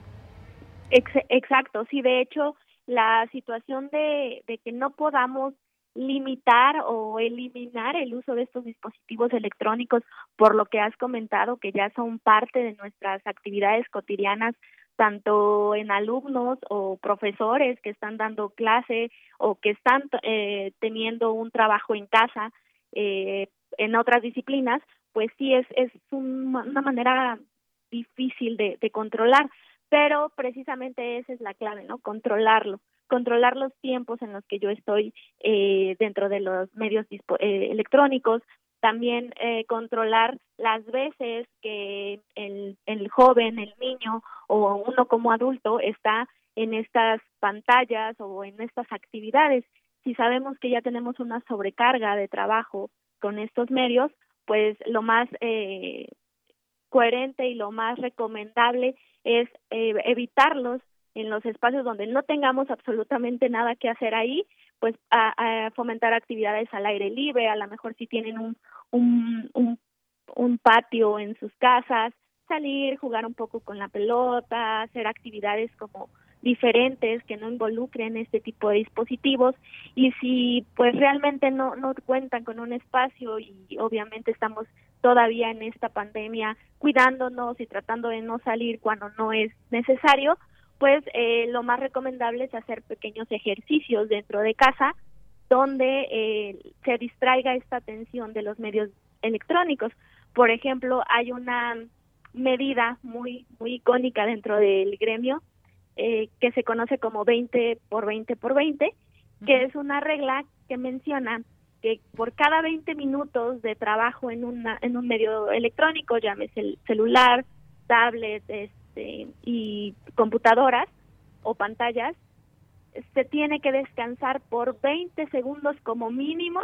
Exacto, sí, de hecho, la situación de, de que no podamos limitar o eliminar el uso de estos dispositivos electrónicos por lo que has comentado que ya son parte de nuestras actividades cotidianas tanto en alumnos o profesores que están dando clase o que están eh, teniendo un trabajo en casa eh, en otras disciplinas, pues sí es, es una manera difícil de, de controlar, pero precisamente esa es la clave, ¿no? Controlarlo controlar los tiempos en los que yo estoy eh, dentro de los medios eh, electrónicos, también eh, controlar las veces que el, el joven, el niño o uno como adulto está en estas pantallas o en estas actividades. Si sabemos que ya tenemos una sobrecarga de trabajo con estos medios, pues lo más eh, coherente y lo más recomendable es eh, evitarlos en los espacios donde no tengamos absolutamente nada que hacer ahí, pues a, fomentar actividades al aire libre, a lo mejor si tienen un, un, un, un patio en sus casas, salir, jugar un poco con la pelota, hacer actividades como diferentes que no involucren este tipo de dispositivos. Y si pues realmente no no cuentan con un espacio y obviamente estamos todavía en esta pandemia cuidándonos y tratando de no salir cuando no es necesario, pues eh, lo más recomendable es hacer pequeños ejercicios dentro de casa donde eh, se distraiga esta atención de los medios electrónicos. Por ejemplo, hay una medida muy muy icónica dentro del gremio eh, que se conoce como 20 por 20 por 20, que es una regla que menciona que por cada 20 minutos de trabajo en una en un medio electrónico, llámese el celular, tablet, este, y computadoras o pantallas, se tiene que descansar por 20 segundos como mínimo,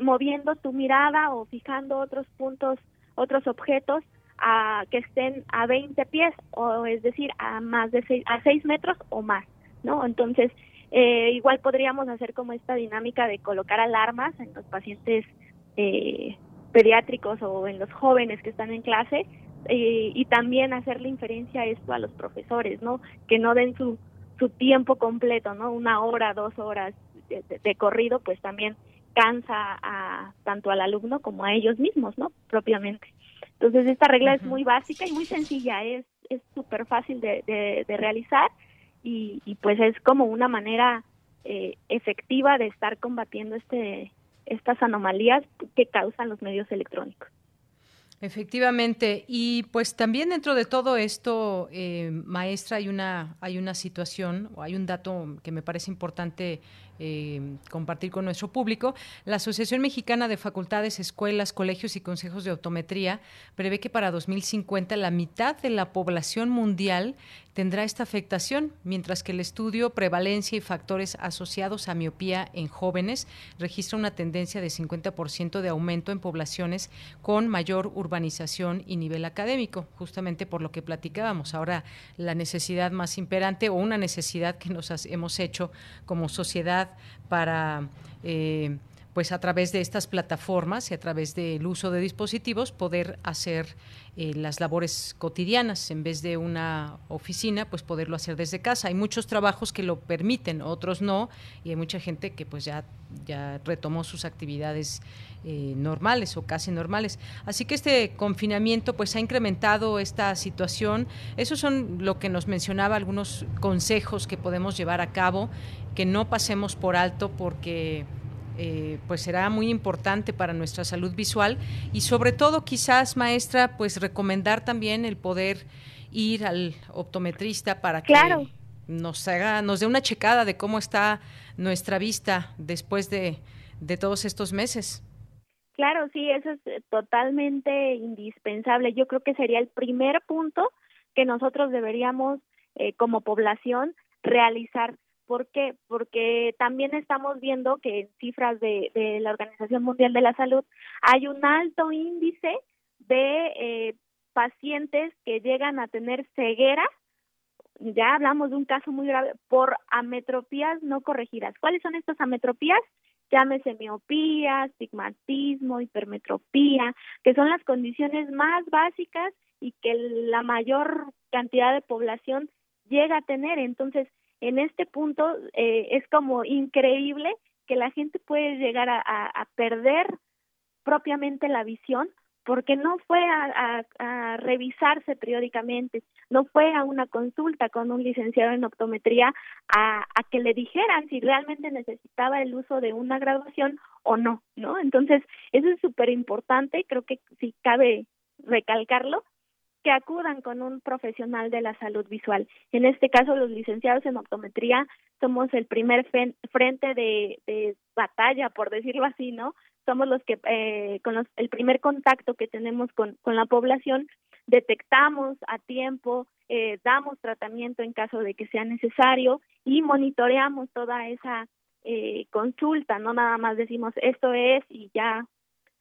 moviendo tu mirada o fijando otros puntos, otros objetos a que estén a 20 pies o es decir a más de 6, a 6 metros o más, ¿no? Entonces Eh, igual podríamos hacer como esta dinámica de colocar alarmas en los pacientes eh, pediátricos o en los jóvenes que están en clase eh, y también hacerle inferencia a esto a los profesores, ¿no? Que no den su, su tiempo completo, ¿no? Una hora, dos horas de, corrido, pues también cansa a tanto al alumno como a ellos mismos, ¿no? Propiamente. Entonces esta regla es muy básica y muy sencilla, es es súper fácil de, de, realizar y, y, pues es como una manera eh, efectiva de estar combatiendo este estas anomalías que causan los medios electrónicos. Efectivamente, y pues también dentro de todo esto, eh, maestra, hay una hay una situación o hay un dato que me parece importante eh, compartir con nuestro público. La Asociación Mexicana de Facultades, Escuelas, Colegios y Consejos de Optometría prevé que para 2050 la mitad de la población mundial tendrá esta afectación, mientras que el estudio Prevalencia y Factores Asociados a Miopía en Jóvenes registra una tendencia de 50% de aumento en poblaciones con mayor urbanización y nivel académico, justamente por lo que platicábamos. Ahora, la necesidad más imperante o una necesidad que nos hemos hecho como sociedad para... Eh, pues a través de estas plataformas y a través del uso de dispositivos poder hacer eh, las labores cotidianas. En vez de una oficina pues poderlo hacer desde casa. Hay muchos trabajos que lo permiten otros no y hay mucha gente que pues ya ya retomó sus actividades eh, normales o casi normales. Así que este confinamiento pues ha incrementado esta situación. Esos son lo que nos mencionaba algunos consejos que podemos llevar a cabo que no pasemos por alto porque eh, pues será muy importante para nuestra salud visual y sobre todo quizás maestra pues recomendar también el poder ir al optometrista para que nos haga nos dé una checada de cómo está nuestra vista después de, de todos estos meses. Claro, sí, eso es totalmente indispensable. Yo creo que sería el primer punto que nosotros deberíamos eh, como población realizar ¿Por qué? Porque también estamos viendo que en cifras de, la Organización Mundial de la Salud hay un alto índice de eh, pacientes que llegan a tener ceguera, ya hablamos de un caso muy grave, por ametropías no corregidas. ¿Cuáles son estas ametropías? Llámese miopía, astigmatismo, hipermetropía, que son las condiciones más básicas y que la mayor cantidad de población llega a tener. Entonces, en este punto eh, es como increíble que la gente puede llegar a, perder propiamente la visión porque no fue a, a, revisarse periódicamente, no fue a una consulta con un licenciado en optometría a, a que le dijeran si realmente necesitaba el uso de una graduación o no, ¿no? Entonces, eso es súper importante, creo que sí cabe recalcarlo, que acudan con un profesional de la salud visual. En este caso, los licenciados en optometría somos el primer frente de, batalla, por decirlo así, ¿no? Somos los que, eh, con el primer contacto que tenemos con, con la población, detectamos a tiempo, eh, damos tratamiento en caso de que sea necesario y monitoreamos toda esa eh, consulta, no nada más decimos esto es y ya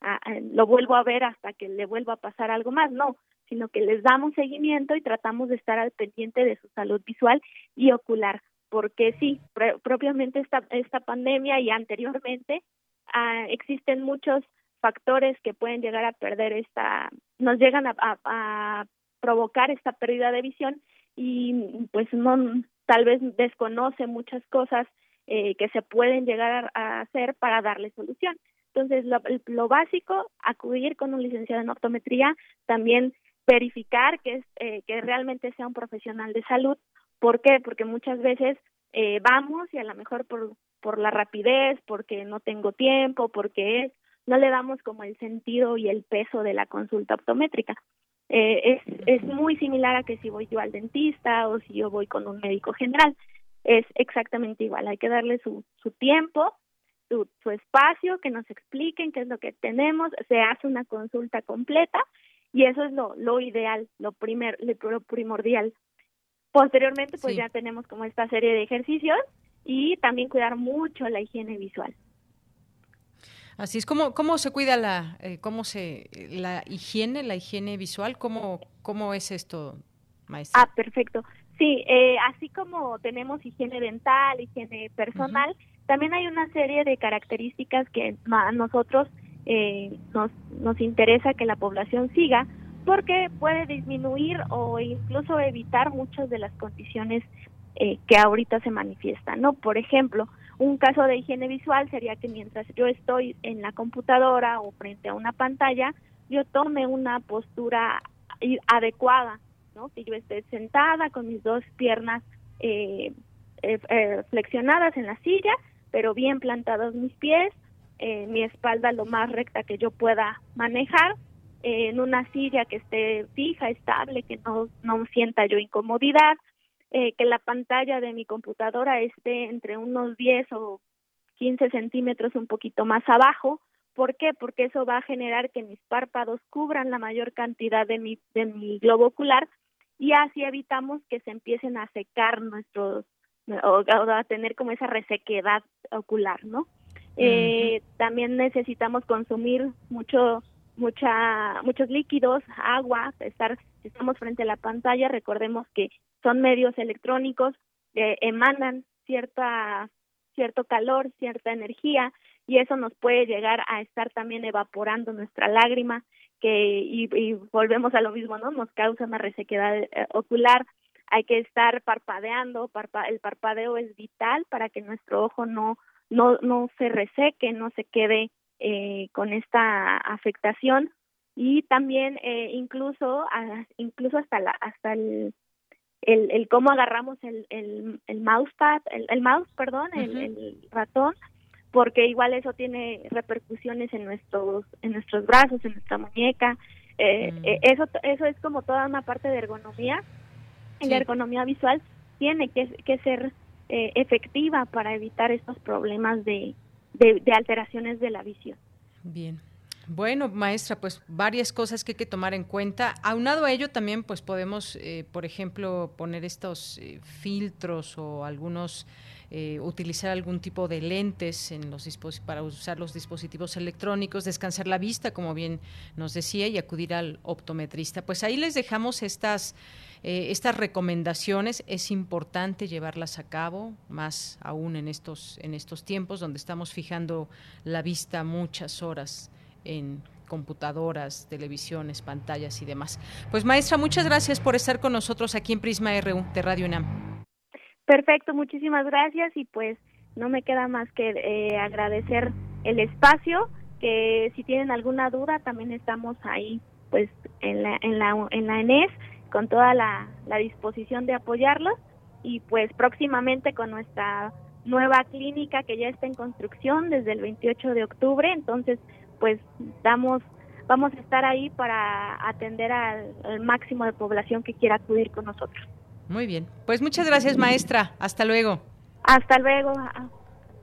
ah, lo vuelvo a ver hasta que le vuelva a pasar algo más, no, sino que les damos seguimiento y tratamos de estar al pendiente de su salud visual y ocular, porque sí, propiamente esta, esta pandemia y anteriormente ah, existen muchos factores que pueden llegar a perder esta, nos llegan a, provocar esta pérdida de visión y pues no, tal vez desconoce muchas cosas eh, que se pueden llegar a, hacer para darle solución. Entonces, lo, lo, básico, acudir con un licenciado en optometría, también verificar que, es, eh, que realmente sea un profesional de salud. ¿Por qué? Porque muchas veces eh, vamos y a lo mejor por, por la rapidez, porque no tengo tiempo, porque es, no le damos como el sentido y el peso de la consulta optométrica. Eh, es, es muy similar a que si voy yo al dentista o si yo voy con un médico general. Es exactamente igual, hay que darle su, su tiempo, su, su espacio, que nos expliquen qué es lo que tenemos, se hace una consulta completa y eso es lo, lo ideal, lo, primer, lo primordial. Posteriormente, pues ya tenemos como esta serie de ejercicios y también cuidar mucho la higiene visual. Así es, ¿cómo, cómo se cuida la, eh, cómo se, la higiene, la higiene visual? ¿Cómo, ¿Cómo es esto, maestra? Ah, perfecto. Sí, eh, así como tenemos higiene dental, higiene personal, también hay una serie de características que a nosotros eh, nos, nos interesa que la población siga porque puede disminuir o incluso evitar muchas de las condiciones eh, que ahorita se manifiestan, ¿no? Por ejemplo, un caso de higiene visual sería que mientras yo estoy en la computadora o frente a una pantalla, yo tome una postura adecuada que yo esté sentada con mis dos piernas eh, eh, eh, flexionadas en la silla, pero bien plantados mis pies, mi espalda lo más recta que yo pueda manejar, en una silla que esté fija, estable, que no, no sienta yo incomodidad, que la pantalla de mi computadora esté entre unos 10 o 15 centímetros un poquito más abajo. ¿Por qué? Porque eso va a generar que mis párpados cubran la mayor cantidad de mi, de mi globo ocular y así evitamos que se empiecen a secar nuestros o, a tener como esa resequedad ocular, ¿no? Eh, también necesitamos consumir mucho mucha muchos líquidos, agua, estar si estamos frente a la pantalla, recordemos que son medios electrónicos que emanan cierta cierto calor, cierta energía y eso nos puede llegar a estar también evaporando nuestra lágrima que y, volvemos a lo mismo, ¿no? Nos causa una resequedad eh, ocular. Hay que estar parpadeando, el parpadeo es vital para que nuestro ojo no no no se reseque, no se quede eh, con esta afectación y también eh, incluso incluso hasta la hasta el el, el cómo agarramos el, el, el mousepad, el, el mouse, perdón, el, el ratón, porque igual eso tiene repercusiones en nuestros en nuestros brazos, en nuestra muñeca. Eh, mm. eh, eso eso es como toda una parte de ergonomía. La ergonomía visual tiene que, que ser eh, efectiva para evitar estos problemas de, de, de alteraciones de la visión. Bien. Bueno, maestra, pues varias cosas que hay que tomar en cuenta. Aunado a ello también, pues podemos, por ejemplo, poner estos filtros o algunos eh, utilizar algún tipo de lentes en los para usar los dispositivos electrónicos, descansar la vista, como bien nos decía, y acudir al optometrista. Pues ahí les dejamos estas, eh, estas recomendaciones. Es importante llevarlas a cabo, más aún en estos, en estos tiempos donde estamos fijando la vista muchas horas en computadoras, televisiones, pantallas y demás. Pues maestra, muchas gracias por estar con nosotros aquí en Prisma RU de Radio UNAM. Perfecto, muchísimas gracias y pues no me queda más que eh, agradecer el espacio, que si tienen alguna duda también estamos ahí pues en la, en la, en la ENES con toda la, la disposición de apoyarlos y pues próximamente con nuestra nueva clínica que ya está en construcción desde el 28 de octubre, entonces pues damos vamos a estar ahí para atender al máximo de población que quiera acudir con nosotros. Muy bien. Pues muchas gracias, maestra. Hasta luego. Hasta luego.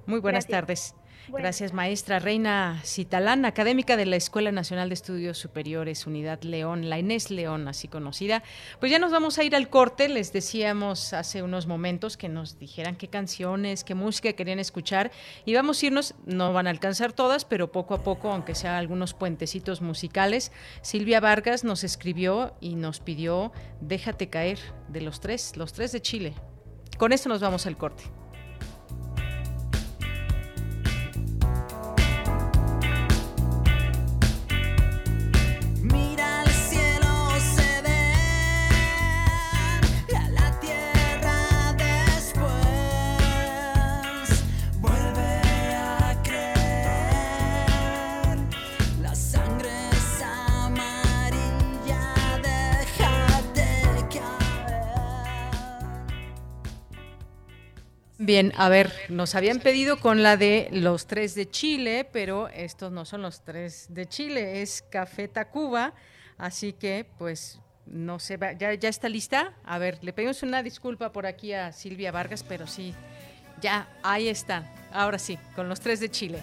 Muy buenas tardes. Gracias, maestra Reina Citalán, académica de la Escuela Nacional de Estudios Superiores, Unidad León, la Inés León, así conocida. Pues ya nos vamos a ir al corte. Les decíamos hace unos momentos que nos dijeran qué canciones, qué música querían escuchar. Y vamos a irnos, no van a alcanzar todas, pero poco a poco, aunque sea algunos puentecitos musicales. Silvia Vargas nos escribió y nos pidió Déjate caer de los tres, los tres de Chile. Con esto nos vamos al corte. Bien, a ver, nos habían pedido con la de los tres de Chile, pero estos no son los tres de Chile, es Café Tacuba, así que pues no se va, ¿ya, ya está lista. A ver, le pedimos una disculpa por aquí a Silvia Vargas, pero sí, ya, ahí está, ahora sí, con los tres de Chile.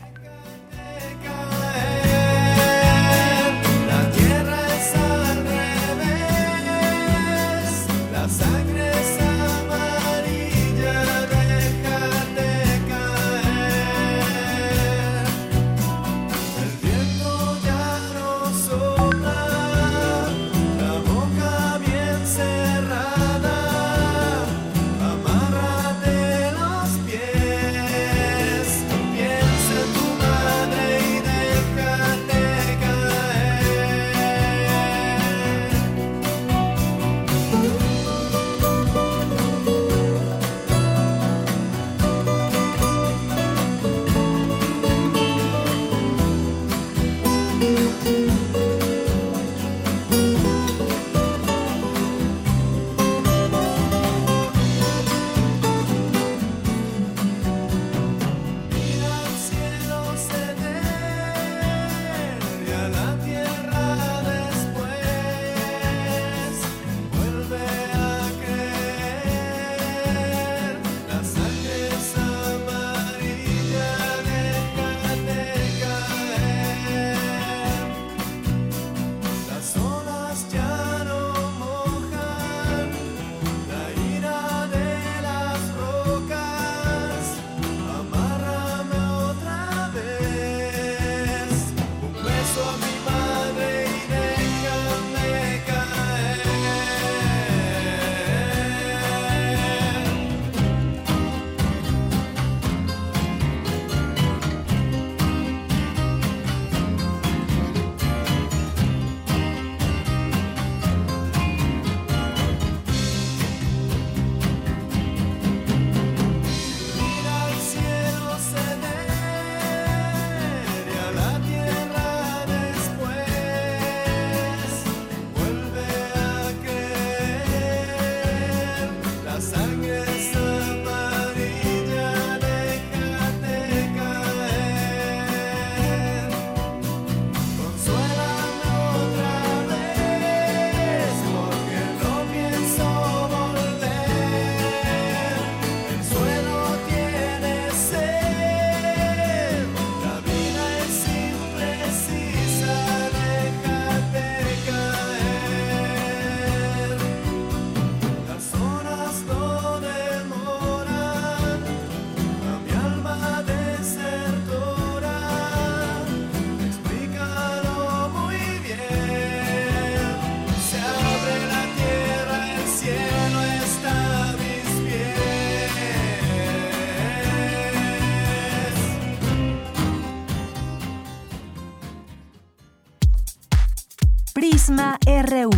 RU.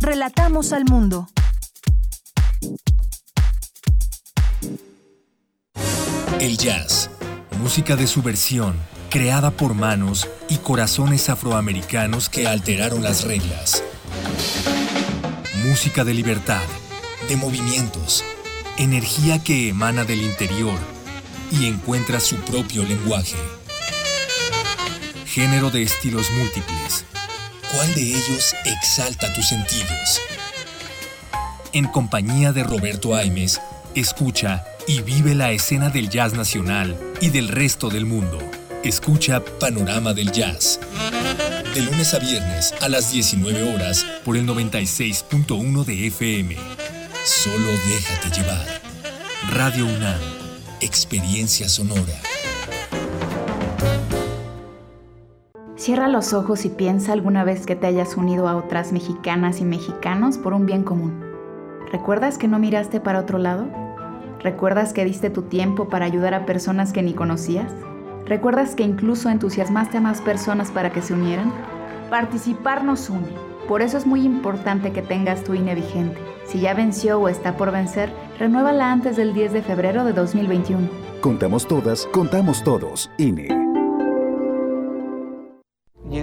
Relatamos al mundo. El jazz, música de subversión, creada por manos y corazones afroamericanos que alteraron las reglas. Música de libertad, de movimientos, energía que emana del interior y encuentra su propio lenguaje. Género de estilos múltiples. ¿Cuál de ellos exalta tus sentidos? En compañía de Roberto Aimes, escucha y vive la escena del jazz nacional y del resto del mundo. Escucha Panorama del Jazz. De lunes a viernes a las 19 horas por el 96.1 de FM. Solo déjate llevar. Radio UNAM. Experiencia sonora. Cierra los ojos y piensa alguna vez que te hayas unido a otras mexicanas y mexicanos por un bien común. ¿Recuerdas que no miraste para otro lado? ¿Recuerdas que diste tu tiempo para ayudar a personas que ni conocías? ¿Recuerdas que incluso entusiasmaste a más personas para que se unieran? Participar nos une. Por eso es muy importante que tengas tu INE vigente. Si ya venció o está por vencer, renuévala antes del 10 de febrero de 2021. Contamos todas, contamos todos. INE.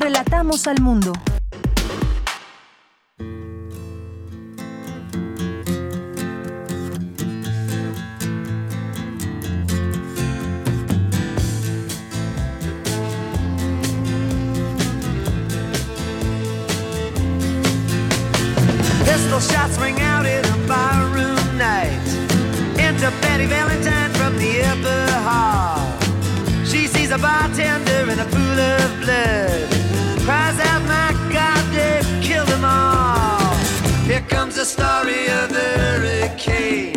Relatamos al mundo. Shots ring out in a barroom night. Enter Betty Valentine from the upper hall. She sees a bartender in a pool of blood. Cries out, my God, they've killed them all. Here comes the story of the hurricane.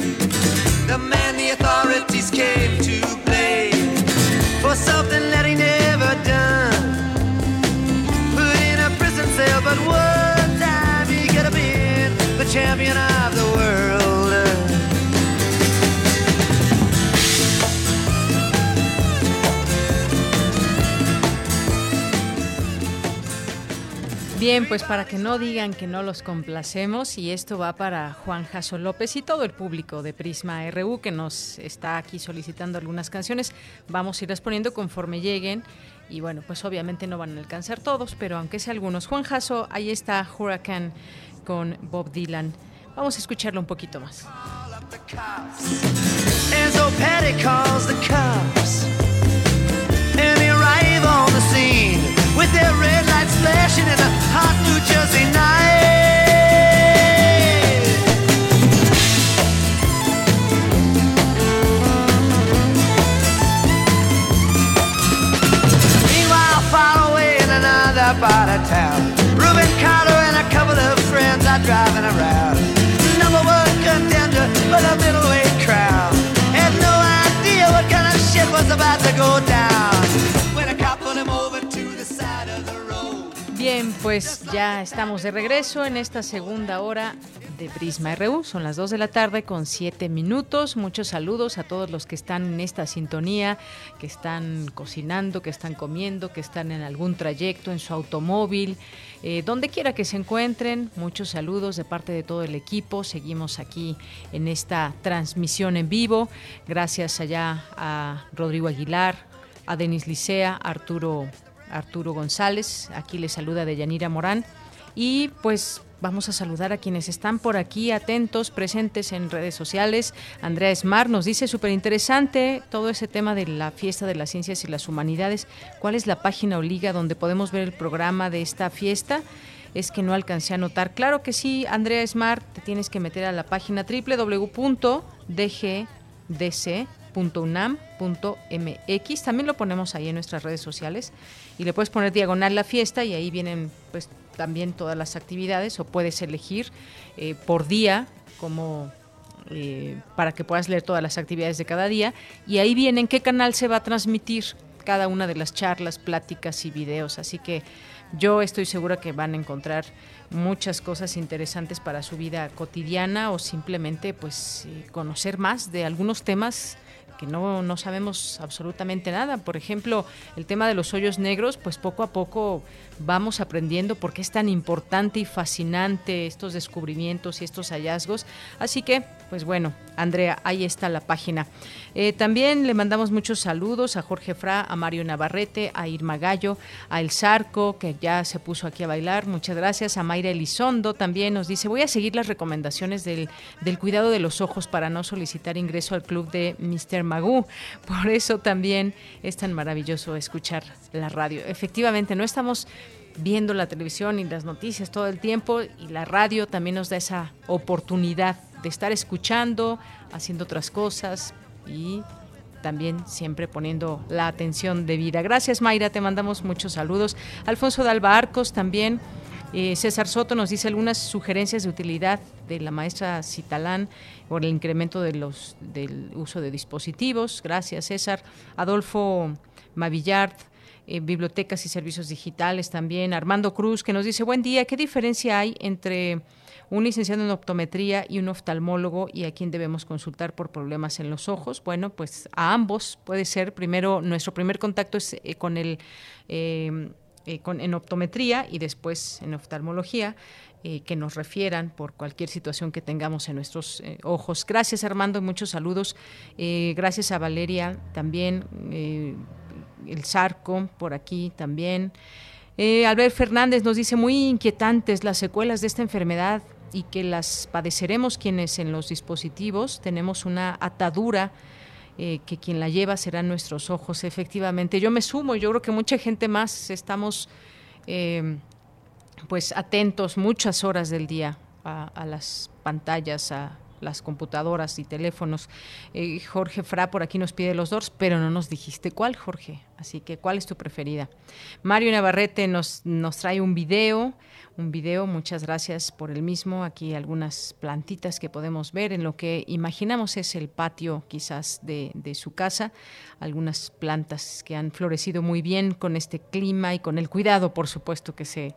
The man the authorities came to blame for something that he never done. Put in a prison cell, but one time he could have been the champion Bien, pues para que no digan que no los complacemos, y esto va para Juan Jaso López y todo el público de Prisma RU que nos está aquí solicitando algunas canciones, vamos a irlas poniendo conforme lleguen. Y bueno, pues obviamente no van a alcanzar todos, pero aunque sea algunos. Juan Jaso, ahí está Hurricane con Bob Dylan. Vamos a escucharlo un poquito más. with their red lights flashing in a hot New Jersey night. Meanwhile, far away in another part of town. Ruben Carter and a couple of friends are driving around. Number one contender for the middleweight crown. Had no idea what kind of shit was about to go down. Pues ya estamos de regreso en esta segunda hora de Prisma RU. Son las 2 de la tarde con 7 minutos. Muchos saludos a todos los que están en esta sintonía, que están cocinando, que están comiendo, que están en algún trayecto, en su automóvil, eh, donde quiera que se encuentren. Muchos saludos de parte de todo el equipo. Seguimos aquí en esta transmisión en vivo. Gracias allá a Rodrigo Aguilar, a Denis Licea, a Arturo, Arturo González. Aquí les saluda Deyanira Morán. Y pues Vamos a saludar a quienes están por aquí atentos, presentes en redes sociales. Andrea Smart nos dice súper interesante todo ese tema de la fiesta de las ciencias y las humanidades. ¿Cuál es la página o liga donde podemos ver el programa de esta fiesta? es que no alcancé a notar. Claro que sí, Andrea Smart, te tienes que meter a la página www.dgdc.unam.mx. También lo ponemos ahí en nuestras redes sociales y le puedes poner diagonal la fiesta y ahí vienen pues también todas las actividades o puedes elegir eh, por día como eh, para que puedas leer todas las actividades de cada día y ahí viene en qué canal se va a transmitir cada una de las charlas, pláticas y videos. Así que yo estoy segura que van a encontrar muchas cosas interesantes para su vida cotidiana o simplemente pues eh, conocer más de algunos temas que no, no sabemos absolutamente nada. Por ejemplo, el tema de los hoyos negros, pues poco a poco vamos aprendiendo por qué es tan importante y fascinante estos descubrimientos y estos hallazgos. Así que, pues bueno, Andrea, ahí está la página. Eh, también le mandamos muchos saludos a Jorge Fra, a Mario Navarrete, a Irma Gallo, a El Zarco, que ya se puso aquí a bailar. Muchas gracias. A Mayra Elizondo también nos dice, voy a seguir las recomendaciones del, del cuidado de los ojos para no solicitar ingreso al club de Mr. Magoo. Por eso también es tan maravilloso escuchar la radio. Efectivamente, no estamos viendo la televisión y las noticias todo el tiempo y la radio también nos da esa oportunidad de estar escuchando, haciendo otras cosas y también siempre poniendo la atención debida. Gracias Mayra, te mandamos muchos saludos. Alfonso de Alba Arcos también. Eh, César Soto nos dice algunas sugerencias de utilidad de la maestra Citalán por el incremento de los, del uso de dispositivos. Gracias, César. Adolfo Mavillard eh, bibliotecas y servicios digitales también. Armando Cruz, que nos dice, buen día, ¿qué diferencia hay entre un licenciado en optometría y un oftalmólogo y a quién debemos consultar por problemas en los ojos? Bueno, pues a ambos puede ser. Primero, nuestro primer contacto es eh, con el... Eh, con, en optometría y después en oftalmología. que nos refieran por cualquier situación que tengamos en nuestros ojos. Gracias Armando, muchos saludos. gracias a Valeria también el Zarco por aquí también. Eh, Albert Fernández nos dice muy inquietantes las secuelas de esta enfermedad y que las padeceremos quienes en los dispositivos tenemos una atadura eh, que quien la lleva serán nuestros ojos. Efectivamente, yo me sumo, yo creo que mucha gente más estamos eh, pues atentos muchas horas del día a, a las pantallas, a, las computadoras y teléfonos. Eh, Jorge Fra por aquí nos pide los dos, pero no nos dijiste cuál, Jorge. Así que, ¿cuál es tu preferida? Mario Navarrete nos, nos trae un video, un video, muchas gracias por el mismo. Aquí algunas plantitas que podemos ver en lo que imaginamos es el patio quizás de, de su casa. Algunas plantas que han florecido muy bien con este clima y con el cuidado, por supuesto, que se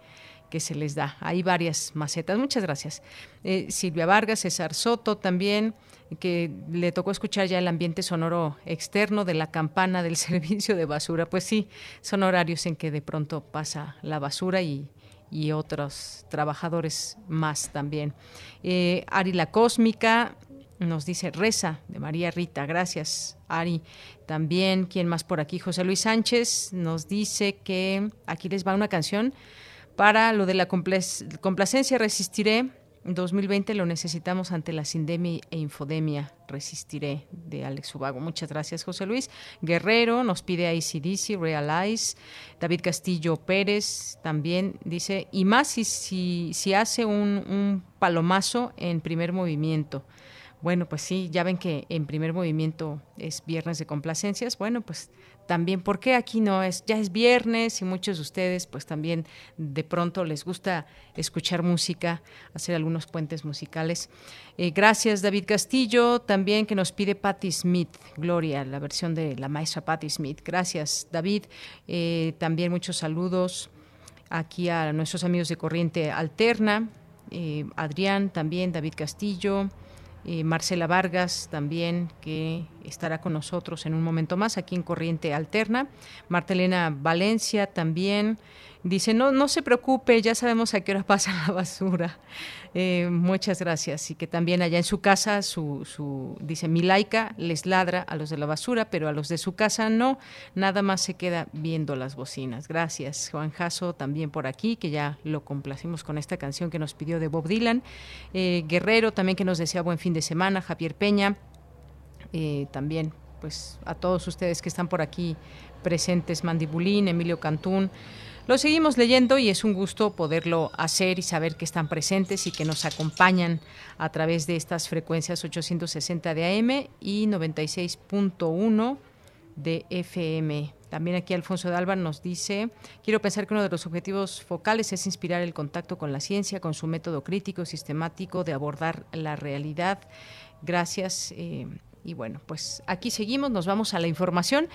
que se les da. Hay varias macetas. Muchas gracias. Eh, Silvia Vargas, César Soto también, que le tocó escuchar ya el ambiente sonoro externo de la campana del [LAUGHS] servicio de basura. Pues sí, son horarios en que de pronto pasa la basura y, y otros trabajadores más también. Eh, Ari la Cósmica nos dice reza de María Rita. Gracias, Ari. También, ¿quién más por aquí? José Luis Sánchez nos dice que aquí les va una canción para lo de la complacencia resistiré. 2020 lo necesitamos ante la sindemia e infodemia. Resistiré de Alex Ubago. Muchas gracias, José Luis. Guerrero nos pide ICDC, Realize. David Castillo Pérez también dice, y más si, si, hace un, un palomazo en primer movimiento. Bueno, pues sí, ya ven que en primer movimiento es viernes de complacencias. Bueno, pues también, ¿por qué aquí no es? Ya es viernes y muchos de ustedes pues también de pronto les gusta escuchar música, hacer algunos puentes musicales. Eh, gracias David Castillo, también que nos pide Patti Smith, Gloria, la versión de la maestra Patti Smith. Gracias David, eh, también muchos saludos aquí a nuestros amigos de Corriente Alterna, eh, Adrián también, David Castillo. Eh, Marcela Vargas también, que estará con nosotros en un momento más aquí en Corriente Alterna. Martelena Valencia también. Dice, no, no se preocupe, ya sabemos a qué hora [LAUGHS] pasa la basura. Eh, muchas gracias. Y que también allá en su casa, su, su, dice, mi laica les ladra a los de la basura, pero a los de su casa no, nada más se queda viendo las bocinas. Gracias. Juan Jasso también por aquí, que ya lo complacimos con esta canción que nos pidió de Bob Dylan. Eh, Guerrero también que nos desea buen fin de semana. Javier Peña, eh, también pues a todos ustedes que están por aquí presentes, Mandibulín, Emilio Cantún. Lo seguimos leyendo y es un gusto poderlo hacer y saber que están presentes y que nos acompañan a través de estas frecuencias 860 de AM y 96.1 de FM. También aquí Alfonso de Alba nos dice, quiero pensar que uno de los objetivos focales es inspirar el contacto con la ciencia, con su método crítico, sistemático de abordar la realidad. Gracias. Eh, y bueno, pues aquí seguimos, nos vamos a la información.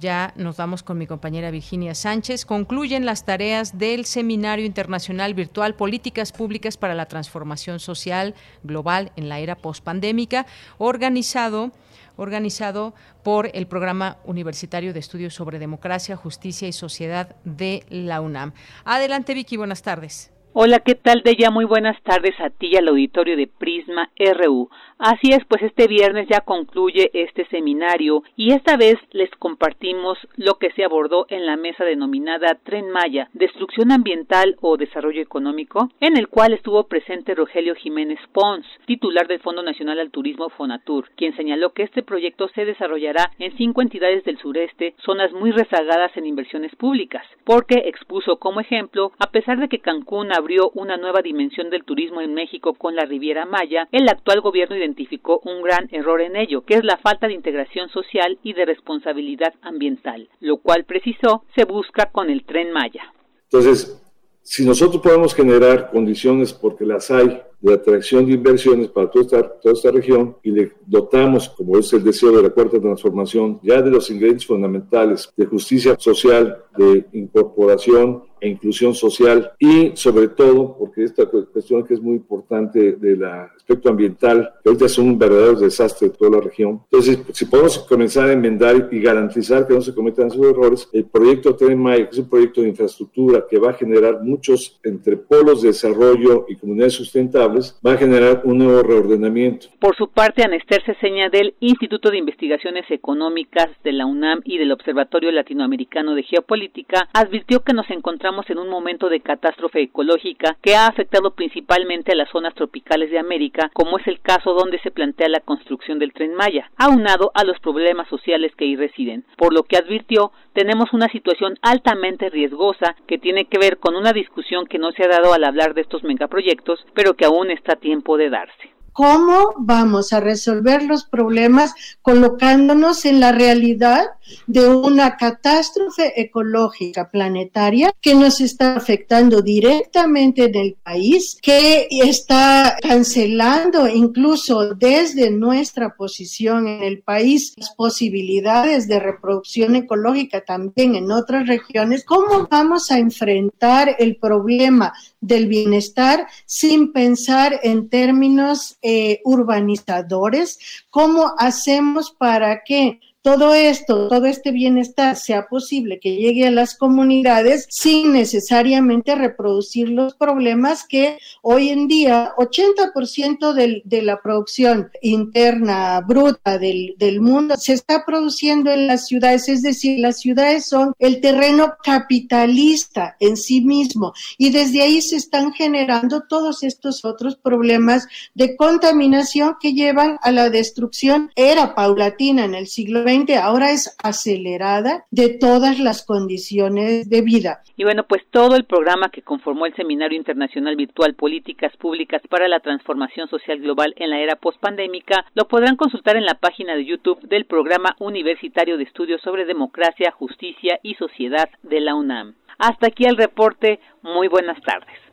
Ya nos vamos con mi compañera Virginia Sánchez. Concluyen las tareas del Seminario Internacional Virtual Políticas Públicas para la Transformación Social Global en la Era Postpandémica, organizado organizado por el Programa Universitario de Estudios sobre Democracia, Justicia y Sociedad de la UNAM. Adelante, Vicky, buenas tardes. Hola, ¿qué tal, Deya? Muy buenas tardes a ti y al auditorio de Prisma RU. Así es, pues este viernes ya concluye este seminario y esta vez les compartimos lo que se abordó en la mesa denominada Tren Maya, Destrucción Ambiental o Desarrollo Económico, en el cual estuvo presente Rogelio Jiménez Pons, titular del Fondo Nacional al Turismo Fonatur, quien señaló que este proyecto se desarrollará en cinco entidades del sureste, zonas muy rezagadas en inversiones públicas, porque expuso como ejemplo, a pesar de que Cancún abrió una nueva dimensión del turismo en México con la Riviera Maya, el actual gobierno identificó un gran error en ello, que es la falta de integración social y de responsabilidad ambiental, lo cual precisó se busca con el tren Maya. Entonces, si nosotros podemos generar condiciones, porque las hay, de atracción de inversiones para toda esta, toda esta región y le dotamos, como es el deseo de la cuarta transformación, ya de los ingredientes fundamentales de justicia social, de incorporación e inclusión social y sobre todo, porque esta cuestión que es muy importante del aspecto ambiental, que ahorita es un verdadero desastre de toda la región. Entonces, si podemos comenzar a enmendar y garantizar que no se cometan esos errores, el proyecto Tren Maya, que es un proyecto de infraestructura que va a generar muchos entre polos de desarrollo y comunidades sustentables, va a generar un nuevo reordenamiento. Por su parte, Anester Ceseña del Instituto de Investigaciones Económicas de la UNAM y del Observatorio Latinoamericano de Geopolítica advirtió que nos encontramos en un momento de catástrofe ecológica que ha afectado principalmente a las zonas tropicales de América, como es el caso donde se plantea la construcción del tren Maya, aunado a los problemas sociales que ahí residen. Por lo que advirtió, tenemos una situación altamente riesgosa que tiene que ver con una discusión que no se ha dado al hablar de estos megaproyectos, pero que aún está a tiempo de darse. Cómo vamos a resolver los problemas colocándonos en la realidad de una catástrofe ecológica planetaria que nos está afectando directamente en el país, que está cancelando incluso desde nuestra posición en el país las posibilidades de reproducción ecológica también en otras regiones. ¿Cómo vamos a enfrentar el problema del bienestar sin pensar en términos eh, urbanizadores? ¿Cómo hacemos para que todo esto, todo este bienestar sea posible que llegue a las comunidades sin necesariamente reproducir los problemas que hoy en día 80% del, de la producción interna bruta del, del mundo se está produciendo en las ciudades, es decir, las ciudades son el terreno capitalista en sí mismo y desde ahí se están generando todos estos otros problemas de contaminación que llevan a la destrucción, era paulatina en el siglo XX Ahora es acelerada de todas las condiciones de vida. Y bueno, pues todo el programa que conformó el Seminario Internacional Virtual Políticas Públicas para la Transformación Social Global en la Era Postpandémica lo podrán consultar en la página de YouTube del Programa Universitario de Estudios sobre Democracia, Justicia y Sociedad de la UNAM. Hasta aquí el reporte. Muy buenas tardes.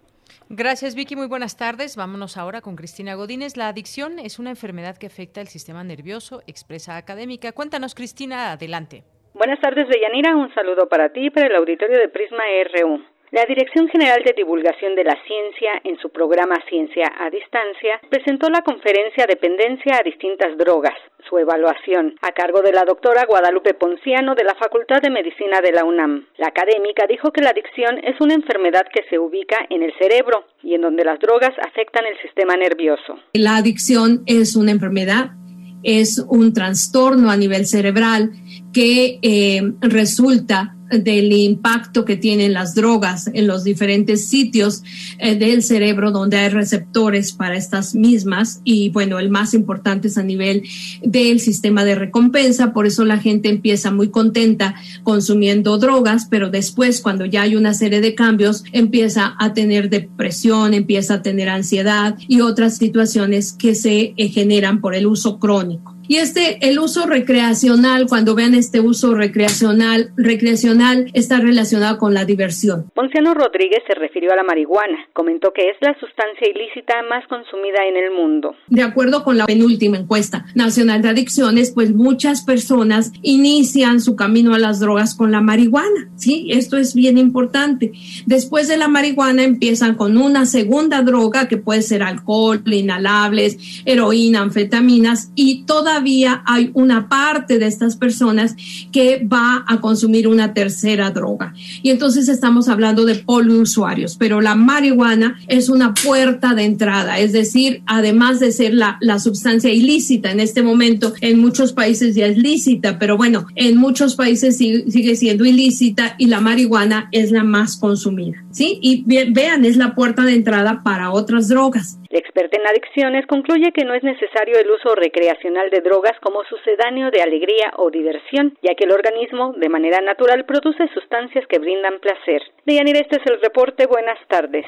Gracias Vicky, muy buenas tardes. Vámonos ahora con Cristina Godínez. La adicción es una enfermedad que afecta el sistema nervioso, expresa académica. Cuéntanos Cristina, adelante. Buenas tardes Deyanira, un saludo para ti y para el auditorio de Prisma RU. La Dirección General de Divulgación de la Ciencia, en su programa Ciencia a Distancia, presentó la conferencia Dependencia a distintas drogas, su evaluación, a cargo de la doctora Guadalupe Ponciano de la Facultad de Medicina de la UNAM. La académica dijo que la adicción es una enfermedad que se ubica en el cerebro y en donde las drogas afectan el sistema nervioso. La adicción es una enfermedad, es un trastorno a nivel cerebral que eh, resulta del impacto que tienen las drogas en los diferentes sitios eh, del cerebro donde hay receptores para estas mismas y bueno, el más importante es a nivel del sistema de recompensa, por eso la gente empieza muy contenta consumiendo drogas, pero después cuando ya hay una serie de cambios empieza a tener depresión, empieza a tener ansiedad y otras situaciones que se eh, generan por el uso crónico. Y este, el uso recreacional, cuando vean este uso recreacional, recreacional está relacionado con la diversión. Ponciano Rodríguez se refirió a la marihuana. Comentó que es la sustancia ilícita más consumida en el mundo. De acuerdo con la penúltima encuesta nacional de adicciones, pues muchas personas inician su camino a las drogas con la marihuana. Sí, esto es bien importante. Después de la marihuana empiezan con una segunda droga que puede ser alcohol, inhalables, heroína, anfetaminas y toda hay una parte de estas personas que va a consumir una tercera droga. Y entonces estamos hablando de poliusuarios, pero la marihuana es una puerta de entrada, es decir, además de ser la, la sustancia ilícita en este momento, en muchos países ya es lícita, pero bueno, en muchos países sigue, siendo ilícita y la marihuana es la más consumida. ¿Sí? Y vean, es la puerta de entrada para otras drogas. La experta en adicciones concluye que no es necesario el uso recreacional de drogas como sucedáneo de alegría o diversión, ya que el organismo, de manera natural, produce sustancias que brindan placer. Deyanira, este es el reporte. Buenas tardes.